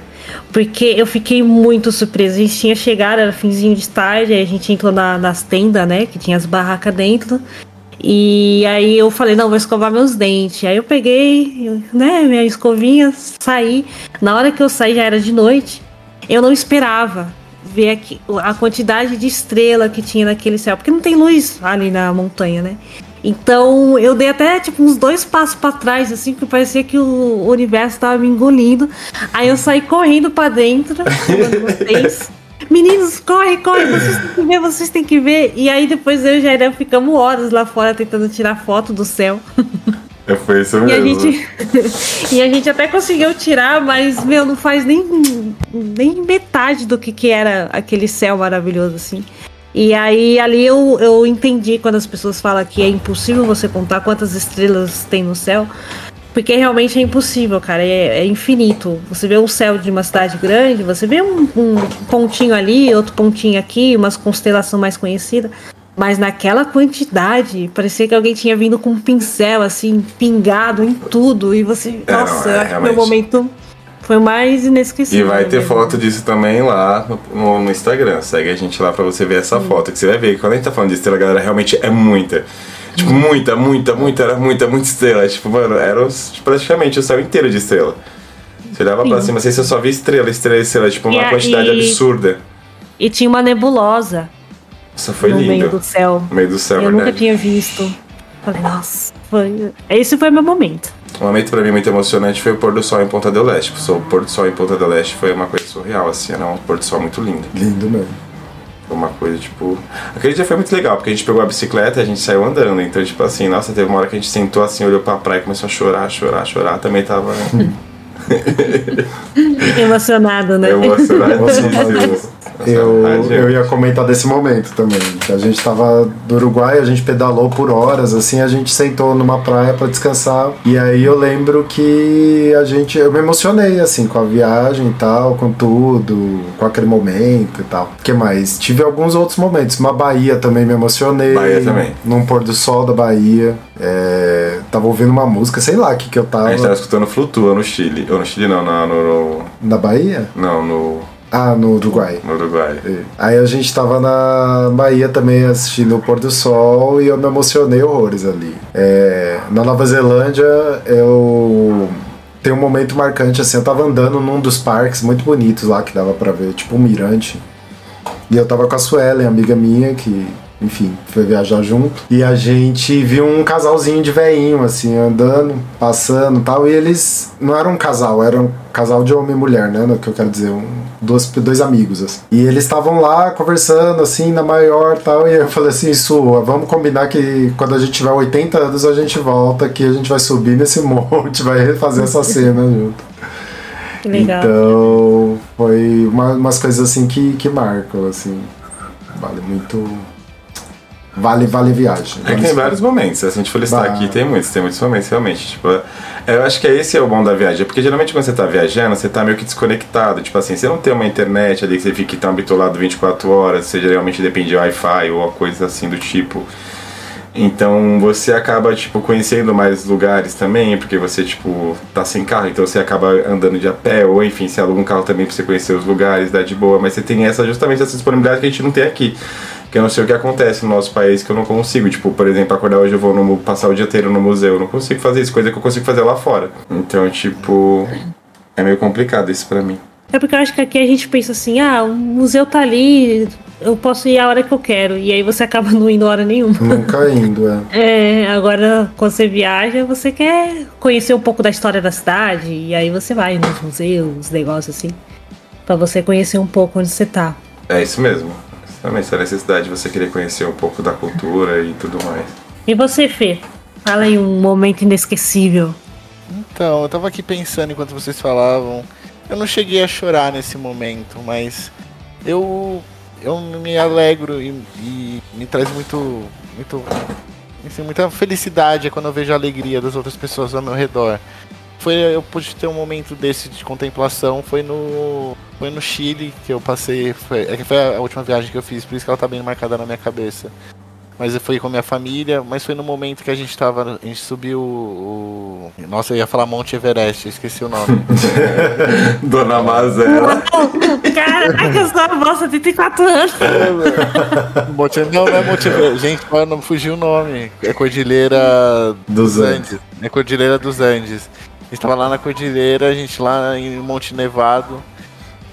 Porque eu fiquei muito surpresa. A gente tinha chegado, era finzinho de tarde, aí a gente entrou na, nas tendas, né? Que tinha as barracas dentro. E aí eu falei, não, vou escovar meus dentes. Aí eu peguei, né, minha escovinha, saí. Na hora que eu saí já era de noite. Eu não esperava ver aqui, a quantidade de estrela que tinha naquele céu, porque não tem luz ali na montanha, né? Então eu dei até tipo uns dois passos para trás, assim, que parecia que o universo tava me engolindo. Aí eu saí correndo para dentro, vocês. Meninos, corre, corre, vocês têm que ver, vocês têm que ver. E aí depois eu e o Jairé ficamos horas lá fora tentando tirar foto do céu. É, foi isso mesmo. E a, gente, e a gente até conseguiu tirar, mas, meu, não faz nem, nem metade do que, que era aquele céu maravilhoso, assim. E aí ali eu, eu entendi quando as pessoas falam que é impossível você contar quantas estrelas tem no céu. Porque realmente é impossível, cara. É, é infinito. Você vê um céu de uma cidade grande, você vê um, um pontinho ali, outro pontinho aqui, uma constelação mais conhecida. Mas naquela quantidade, parecia que alguém tinha vindo com um pincel, assim, pingado em tudo. E você. É, nossa, é, meu momento foi mais inesquecível. E vai ter mesmo. foto disso também lá no, no, Instagram. Segue a gente lá pra você ver essa Sim. foto. Que você vai ver que quando a gente tá falando de estrela, galera, realmente é muita. Tipo, muita, muita, muita, era muita, muita estrela. Tipo, mano, era tipo, praticamente o céu inteiro de estrela. Você olhava Sim. pra cima, assim, você só via estrela, estrela, estrela. Tipo, uma e quantidade e... absurda. E tinha uma nebulosa. Isso foi no lindo. meio do céu. No meio do céu, Eu verdade. nunca tinha visto. Falei, nossa, foi... Esse foi meu momento. Um momento pra mim muito emocionante foi o pôr do sol em Ponta del Leste. O pôr do sol em Ponta del Leste foi uma coisa surreal, assim, era um pôr do sol muito lindo. Lindo mesmo. Foi uma coisa, tipo. Aquele dia foi muito legal, porque a gente pegou a bicicleta e a gente saiu andando. Então, tipo assim, nossa, teve uma hora que a gente sentou assim, olhou pra praia e começou a chorar, chorar, chorar. Também tava. Emocionado, né? Emocionado. Eu, eu ia comentar desse momento também. Que a gente tava do Uruguai, a gente pedalou por horas, assim, a gente sentou numa praia para descansar. E aí eu lembro que a gente. Eu me emocionei, assim, com a viagem e tal, com tudo, com aquele momento e tal. O que mais? Tive alguns outros momentos. Uma Bahia também me emocionei. Bahia também. Num pôr do sol da Bahia. É, tava ouvindo uma música, sei lá o que, que eu tava. A gente tava escutando Flutua no Chile. Ou no Chile não, no. no... Na Bahia? Não, no. Ah, no Uruguai. No Uruguai. É. Aí a gente tava na Bahia também assistindo o pôr do sol e eu me emocionei horrores ali. É, na Nova Zelândia eu tem um momento marcante assim, eu tava andando num dos parques muito bonitos lá que dava para ver, tipo um mirante. E eu tava com a Suelen, amiga minha, que enfim, foi viajar junto. E a gente viu um casalzinho de veinho, assim, andando, passando tal. E eles não eram um casal, eram um casal de homem e mulher, né? No que eu quero dizer, um, dois, dois amigos, assim. E eles estavam lá conversando, assim, na maior tal. E eu falei assim: Sua, vamos combinar que quando a gente tiver 80 anos a gente volta, que a gente vai subir nesse monte, vai fazer essa cena junto. Legal. Então, foi uma, umas coisas assim que, que marcam, assim. Vale muito Vale, vale viagem. É que tem vários momentos. Se a gente for listar bah. aqui, tem muitos, tem muitos momentos, realmente. Tipo, eu acho que esse é o bom da viagem. Porque geralmente quando você tá viajando, você tá meio que desconectado. Tipo assim, você não tem uma internet ali que você fique tão bitolado 24 horas, você geralmente depende de Wi-Fi ou coisa assim do tipo. Então você acaba, tipo, conhecendo mais lugares também, porque você, tipo, tá sem carro, então você acaba andando de a pé, ou enfim, você aluga um carro também pra você conhecer os lugares, dá de boa, mas você tem essa justamente essa disponibilidade que a gente não tem aqui que eu não sei o que acontece no nosso país que eu não consigo. Tipo, por exemplo, acordar hoje eu vou no, passar o dia inteiro no museu. Eu não consigo fazer isso, coisa que eu consigo fazer lá fora. Então, tipo, é meio complicado isso pra mim. É porque eu acho que aqui a gente pensa assim, ah, o museu tá ali, eu posso ir a hora que eu quero. E aí você acaba não indo hora nenhuma. Nunca indo, é. É, agora quando você viaja, você quer conhecer um pouco da história da cidade. E aí você vai nos museus, negócios assim. para você conhecer um pouco onde você tá. É isso mesmo. Também essa necessidade de você querer conhecer um pouco da cultura e tudo mais. E você, Fê? Fala aí um momento inesquecível. Então, eu tava aqui pensando enquanto vocês falavam. Eu não cheguei a chorar nesse momento, mas eu eu me alegro e, e me traz muito muito assim, muita felicidade quando eu vejo a alegria das outras pessoas ao meu redor. foi eu pude ter um momento desse de contemplação foi no foi no Chile que eu passei foi, é que foi a última viagem que eu fiz por isso que ela tá bem marcada na minha cabeça mas eu fui com a minha família, mas foi no momento que a gente tava. A gente subiu o. Nossa, eu ia falar Monte Everest, esqueci o nome. Dona Mazela. Caraca, sua avó, 74 anos. Monte, não, não é Monte Everest. Gente, não fugiu o nome. É Cordilheira dos, Andes. Andes. É Cordilheira dos Andes. A gente tava lá na Cordilheira, a gente lá em Monte Nevado.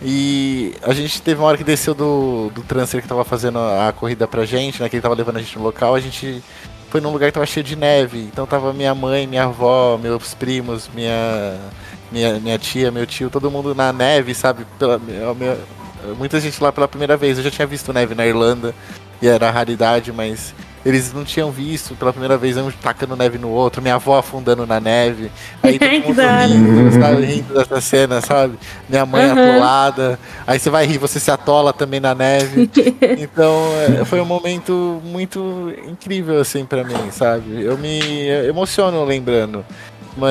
E a gente teve uma hora que desceu do, do transfer que tava fazendo a corrida pra gente, né? Que ele tava levando a gente no local, a gente foi num lugar que tava cheio de neve. Então tava minha mãe, minha avó, meus primos, minha, minha, minha tia, meu tio, todo mundo na neve, sabe? Pela, minha, muita gente lá pela primeira vez. Eu já tinha visto neve na Irlanda e era raridade, mas eles não tinham visto pela primeira vez um tacando neve no outro, minha avó afundando na neve. Aí todo mundo rindo, sabe, rindo dessa cena, sabe? Minha mãe uhum. atolada. Aí você vai rir, você se atola também na neve. Então, é, foi um momento muito incrível, assim, para mim, sabe? Eu me emociono lembrando.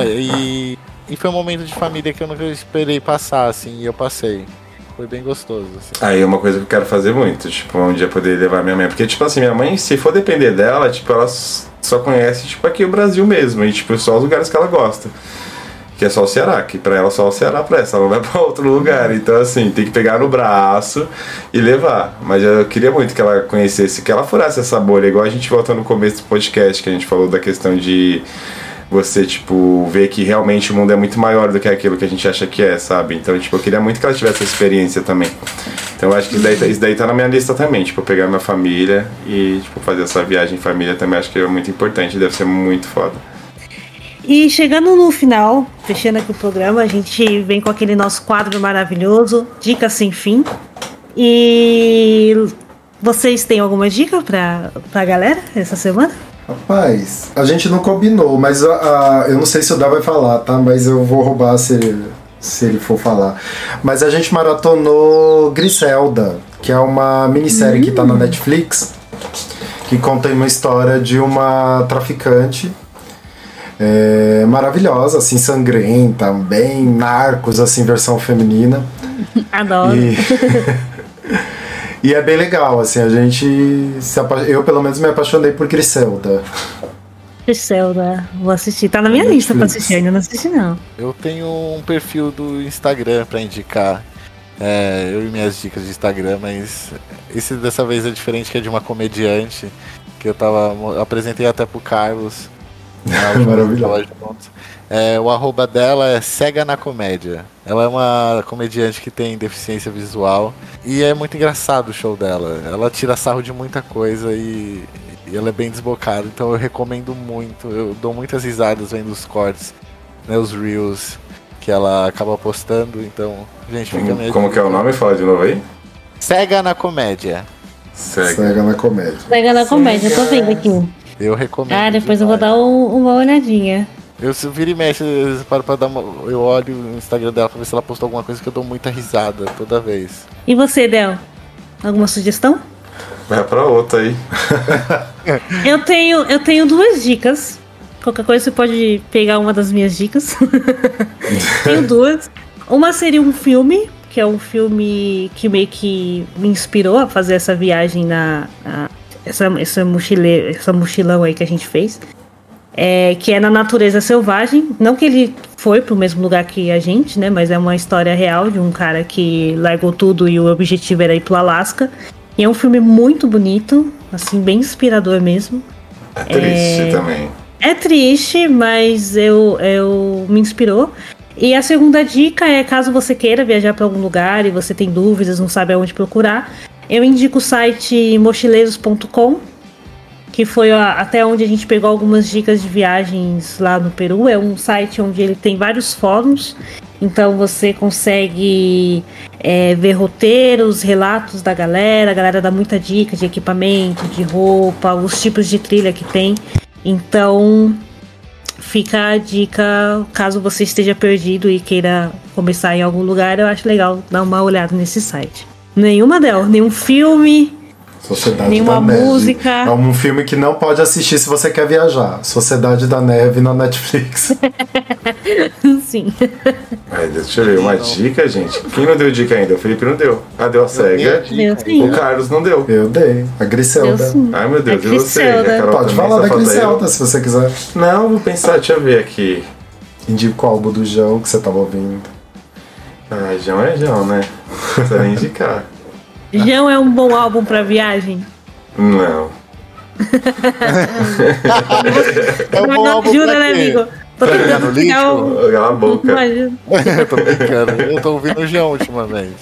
E, e foi um momento de família que eu nunca esperei passar, assim, e eu passei. Foi bem gostoso. Assim. Aí é uma coisa que eu quero fazer muito, tipo, um dia poder levar minha mãe. Porque, tipo assim, minha mãe, se for depender dela, tipo, ela só conhece, tipo, aqui o Brasil mesmo. E, tipo, só os lugares que ela gosta. Que é só o Ceará, que pra ela só o Ceará presta, ela não vai pra outro lugar. Então, assim, tem que pegar no braço e levar. Mas eu queria muito que ela conhecesse, que ela furasse essa bolha, igual a gente volta no começo do podcast, que a gente falou da questão de você, tipo, ver que realmente o mundo é muito maior do que aquilo que a gente acha que é, sabe? Então, tipo, eu queria muito que ela tivesse essa experiência também. Então, eu acho que isso daí, tá, isso daí tá na minha lista também, tipo, pegar minha família e, tipo, fazer essa viagem em família também acho que é muito importante, deve ser muito foda. E chegando no final, fechando aqui o programa, a gente vem com aquele nosso quadro maravilhoso, Dicas Sem Fim. E vocês têm alguma dica pra, pra galera essa semana? Rapaz, a gente não combinou, mas a, a, eu não sei se o Dá vai falar, tá? Mas eu vou roubar se ele, se ele for falar. Mas a gente maratonou Griselda, que é uma minissérie que tá na hum. Netflix, que conta uma história de uma traficante é, maravilhosa, assim, sangrenta, bem narcos, assim, versão feminina. Adoro. E... E é bem legal, assim, a gente. Se apa... Eu, pelo menos, me apaixonei por Griselda. Griselda, vou assistir. Tá na minha Netflix. lista pra assistir, ainda não assisti, não. Eu tenho um perfil do Instagram pra indicar. É, eu e minhas dicas de Instagram, mas esse dessa vez é diferente, que é de uma comediante. Que eu tava. Eu apresentei até pro Carlos. Maravilhoso. É, o arroba dela é Cega na Comédia. Ela é uma comediante que tem deficiência visual e é muito engraçado o show dela. Ela tira sarro de muita coisa e, e ela é bem desbocada, então eu recomendo muito. Eu dou muitas risadas vendo os cortes, né, os reels que ela acaba postando, então, gente, fica como, Como que é o nome? Fala de novo aí. Cega na Comédia. Cega, Cega na Comédia. Cega na Comédia, Cega... tô vendo aqui. Eu recomendo. Ah, depois demais. eu vou dar um, uma olhadinha. Eu se vira e mexe, eu paro pra dar uma. Eu olho no Instagram dela pra ver se ela postou alguma coisa que eu dou muita risada toda vez. E você, Del? Alguma sugestão? Vai pra outra aí. eu, tenho, eu tenho duas dicas. Qualquer coisa você pode pegar uma das minhas dicas. tenho duas. Uma seria um filme, que é um filme que meio que me inspirou a fazer essa viagem na. na essa, essa, mochile, essa mochilão aí que a gente fez é, que é na natureza selvagem. Não que ele foi para o mesmo lugar que a gente, né? Mas é uma história real de um cara que largou tudo e o objetivo era ir para o Alasca. E é um filme muito bonito, assim, bem inspirador mesmo. É triste é... também. É triste, mas eu, eu me inspirou. E a segunda dica é caso você queira viajar para algum lugar e você tem dúvidas, não sabe aonde procurar, eu indico o site mochileiros.com que foi até onde a gente pegou algumas dicas de viagens lá no Peru. É um site onde ele tem vários fóruns, então você consegue é, ver roteiros, relatos da galera. A galera dá muita dica de equipamento, de roupa, os tipos de trilha que tem. Então fica a dica caso você esteja perdido e queira começar em algum lugar. Eu acho legal dar uma olhada nesse site. Nenhuma delas, nenhum filme Sociedade Nenhuma da Neve. música. É um filme que não pode assistir se você quer viajar. Sociedade da Neve na Netflix. Sim. Ai, deixa eu ver, uma dica, gente. Quem não deu dica ainda? O Felipe não deu. Ah, deu a cega. Deu sim. O Carlos não deu. Eu dei. A Griselda. Ai, meu Deus, A e você? Griselda. A Carol Pode falar da? Griselda se você quiser. Não, vou pensar, deixa eu ver aqui. Indica o álbum do João que você tava ouvindo. Ah, João é João, né? Não precisa nem indicar. Jão é um bom álbum pra viagem? Não. É um bom álbum ajuda, pra né, amigo? Tô Pra jogar no tentando pegar o- Cala a boca. Eu tô brincando. Eu tô ouvindo o João ultimamente.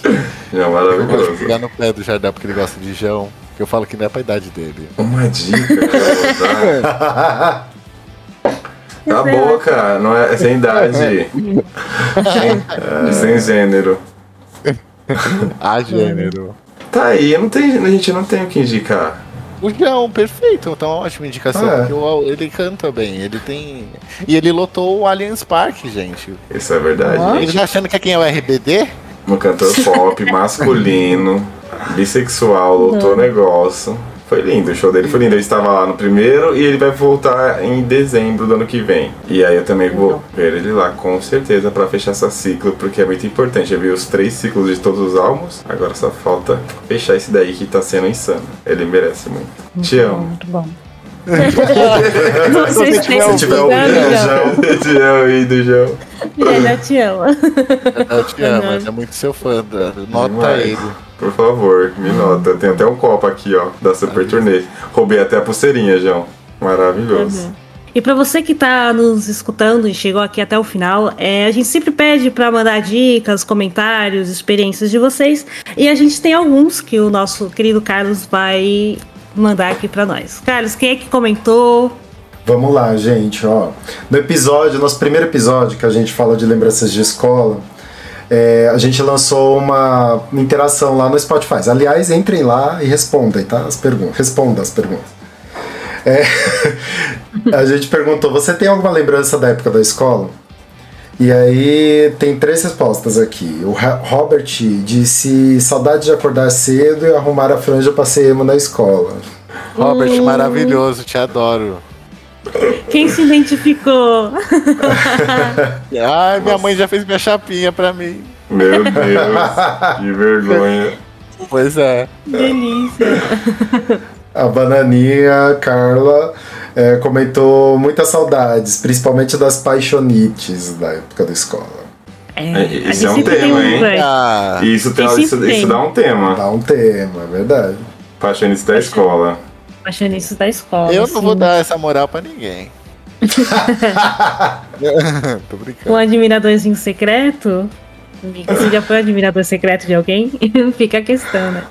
João Eu gosto de maravilhoso. pegar no pé do Jardel porque ele gosta de João. Que eu falo que não é pra idade dele. Uma dica eu vou dar. Cala a boca, não é, é sem idade. sem, é, sem gênero. Ah, gênero. Tá aí, não tem, a gente não tem o que indicar. O João, perfeito. Então é uma ótima indicação. Ah, é. Porque o- ele canta bem. Ele tem. E ele lotou o Allianz Park, gente. Isso é verdade. Ele tá achando que é quem é o RBD? Um cantor pop, masculino, bissexual, lotou o negócio. Foi lindo, o show dele foi lindo. Ele estava lá no primeiro e ele vai voltar em dezembro do ano que vem. E aí eu também vou ver ele lá com certeza pra fechar esse ciclo, porque é muito importante. Eu vi os três ciclos de todos os álbuns, agora só falta fechar esse daí que tá sendo insano. Ele merece muito. Te amo. Muito bom. Se Vocês tiver Se tiver ouvindo, Jão. João. Te amo, indo, João. Ele já te ama. Eu te amo, Uhum. ele é muito seu fã. da- Nota Demais. ele. Por favor, me nota. Tem até um copo aqui, ó, da Super Turnê. Roubei até a pulseirinha, João. Maravilhoso. Uhum. E pra você que tá nos escutando e chegou aqui até o final, é, a gente sempre pede pra mandar dicas, comentários, experiências de vocês. E a gente tem alguns que o nosso querido Carlos vai mandar aqui pra nós. Carlos, quem é que comentou? Vamos lá, gente, ó. No episódio, nosso primeiro episódio, que a gente fala de lembranças de escola, é, a gente lançou uma interação lá no Spotify. Aliás, entrem lá e respondem, tá? As perguntas. Responda as perguntas. É, a gente perguntou: você tem alguma lembrança da época da escola? E aí tem três respostas aqui. O Robert disse saudade de acordar cedo e arrumar a franja pra ser emo na escola. Robert, Hum. maravilhoso, te adoro. Quem se identificou? Ai, minha mãe já fez minha chapinha pra mim. Meu Deus, que vergonha. Pois é. Delícia. A Bananinha, Carla, é, comentou muitas saudades, principalmente das paixonites da época da escola. É, É, esse gente é um tema, um, hein? Ah, isso, tem, isso, tem. isso dá um tema. Dá um tema, é verdade. Paixonites da escola. Apaixonices da escola. eu não assim. vou dar essa moral pra ninguém. Tô brincando. Um admiradorzinho secreto? Você já foi admirador secreto de alguém? Fica a questão, né?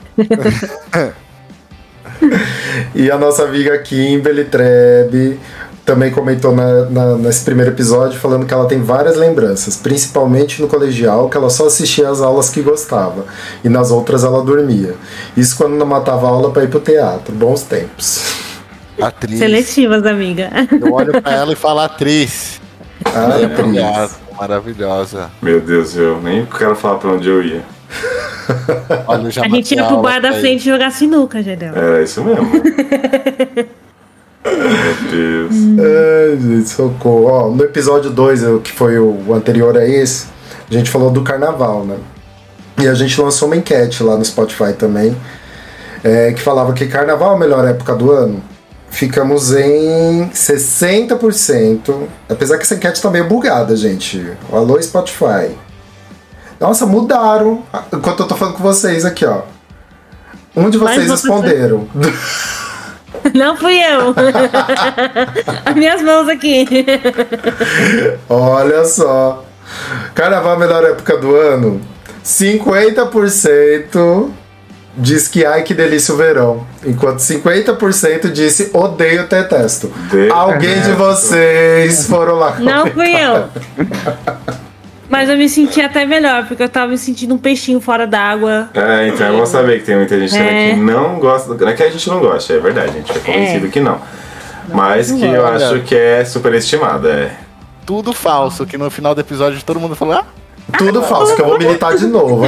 E a nossa amiga Kimberly Trebe também comentou na- na- nesse primeiro episódio falando que ela tem várias lembranças, principalmente no colegial, que ela só assistia às aulas que gostava e nas outras ela dormia. Isso quando não matava aula para ir pro teatro. Bons tempos. Atriz. Seletivas, amiga. Eu olho pra ela e falo atriz. Ah, É atriz. maravilhosa. Meu Deus, eu nem quero falar pra onde eu ia. Olha, A gente ia pro bar da frente jogar sinuca, Gedel. Era isso mesmo. Meu Deus. Ai, gente, socorro. Ó, no episódio 2, que foi o anterior a esse, a gente falou do carnaval, né? E a gente lançou uma enquete lá no Spotify também, é, que falava que carnaval é a melhor época do ano. Ficamos em 60%. Apesar que essa enquete tá meio bugada, gente. Alô, Spotify. Nossa, mudaram. Enquanto eu tô falando com vocês aqui, ó. Um de Mas vocês você- responderam. Não fui eu. As minhas mãos aqui. Olha só. Carnaval, a melhor época do ano. 50% diz que ai que delícia o verão. Enquanto 50% disse odeio, detesto. Detesto. Alguém de vocês foram lá. Não fui eu. Mas eu me senti até melhor, porque eu tava me sentindo um peixinho fora d'água. É, então é bom saber que tem muita gente também É. que não gosta. Não é que a gente não gosta, é verdade, a gente é convencido que não. Mas que eu acho que é superestimada. É. Tudo falso, que no final do episódio todo mundo falou, ah, Tudo falso, que eu vou militar de novo.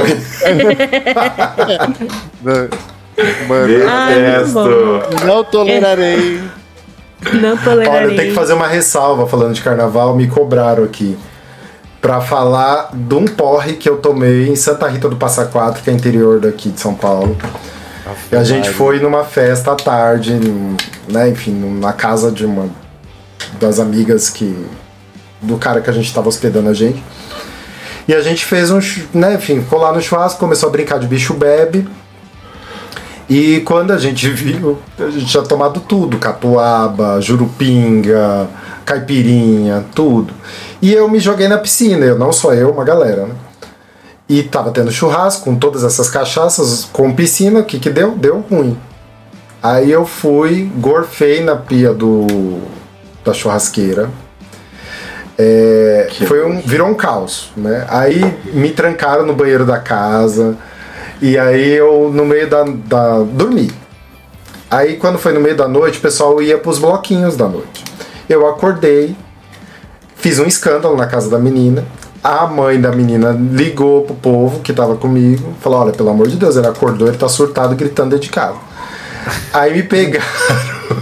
Mano, Detesto. Não tolerarei. Não tolerarei. Olha, tem que fazer uma ressalva falando de carnaval, me cobraram aqui. Pra falar de um porre que eu tomei em Santa Rita do Passa Quatro, que é interior daqui de São Paulo. E a gente foi numa festa à tarde, né, enfim, na casa de uma das amigas que. do cara que a gente tava hospedando a gente. E a gente fez um. né, enfim, ficou lá no churrasco, começou a brincar de bicho bebe. E quando a gente viu, a gente tinha tomado tudo: catuaba, jurupinga, caipirinha, tudo. E eu me joguei na piscina, eu, não só eu, uma galera, né? E tava tendo churrasco com todas essas cachaças, com piscina, o que que deu? Deu ruim. Aí eu fui, gorfei na pia do da churrasqueira. É, foi um, virou um caos, né? Aí me trancaram no banheiro da casa. E aí eu, no meio da, da. dormi. Aí quando foi no meio da noite, o pessoal ia pros bloquinhos da noite. Eu acordei, fiz um escândalo na casa da menina. A mãe da menina ligou pro povo que tava comigo, falou: Olha, pelo amor de Deus, ele acordou, ele tá surtado gritando dentro de casa. Aí me pegaram.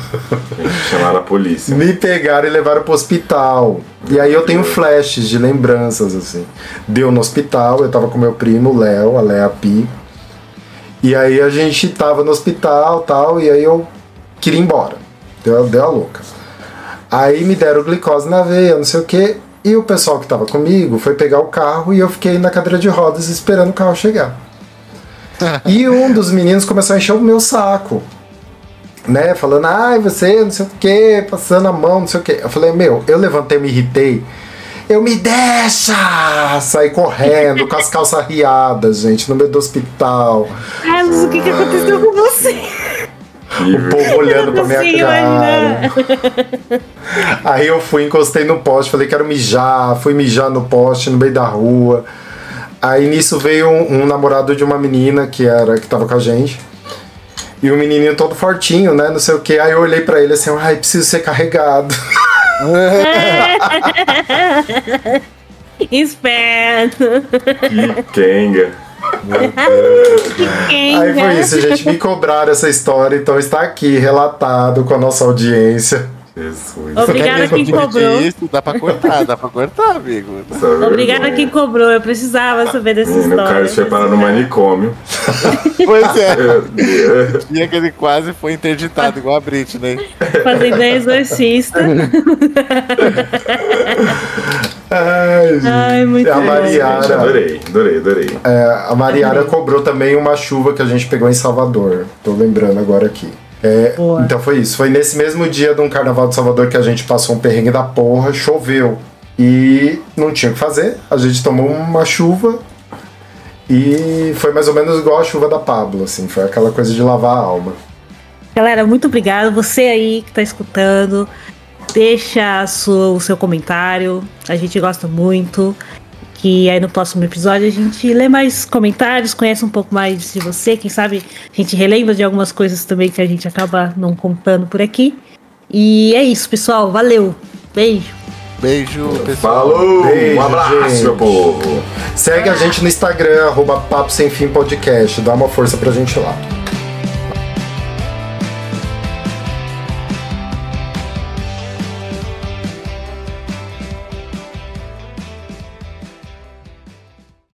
Chamaram a polícia. Me pegaram e levaram pro hospital. E aí eu tenho flashes de lembranças, assim. Deu no hospital, eu tava com meu primo, Léo, a Léa Pi. E aí a gente tava no hospital tal, e aí eu queria ir embora. Deu, deu a louca. Aí me deram glicose na veia, não sei o que. E o pessoal que tava comigo foi pegar o carro e eu fiquei na cadeira de rodas esperando o carro chegar. e um dos meninos começou a encher o meu saco. Né, falando, ai, você não sei o que, passando a mão, não sei o que. Eu falei, meu, eu levantei, me irritei. Eu me deixa! Saí correndo, com as calças riadas, gente, no meio do hospital. Carlos, o que, que aconteceu com você? O povo olhando pra minha cara. Aí eu fui, encostei no poste, falei, quero mijar. Fui mijar no poste, no meio da rua. Aí nisso veio um, um namorado de uma menina que era que tava com a gente. E o menininho todo fortinho, né? Não sei o que. Aí eu olhei para ele assim, ai, preciso ser carregado. Esperto. Que kenga. Aí foi isso, gente. Me cobraram essa história, então está aqui relatado com a nossa audiência. Jesus. Obrigada quem cobrou. Isso, dá pra cortar, dá pra cortar, amigo. Obrigada quem cobrou, eu precisava saber dessa Menino, história. O cara foi parar no manicômio. Pois é. E aquele quase foi interditado, igual a Britney. Fazendo exorcista. Ai, gente. Ai, muito a bom. Gente, Mariara, adorei, adorei, adorei. é, a Mariara cobrou também uma chuva que a gente pegou em Salvador. Tô lembrando agora aqui. É, então foi isso. Foi nesse mesmo dia de um carnaval de Salvador que a gente passou um perrengue da porra, choveu. E não tinha o que fazer. A gente tomou uma chuva e foi mais ou menos igual a chuva da Pablo, assim. Foi aquela coisa de lavar a alma. Galera, muito obrigado. Você aí que tá escutando, deixa a sua- o seu comentário. A gente gosta muito. Que aí no próximo episódio a gente lê mais comentários, conhece um pouco mais de você. Quem sabe a gente relembra de algumas coisas também que a gente acaba não contando por aqui. E é isso, pessoal. Valeu. Beijo. Beijo, pessoal. Falou! Beijo, um abraço, gente. meu povo! Segue a gente no Instagram, arroba Papo Sem Fim Podcast. Dá uma força pra gente lá.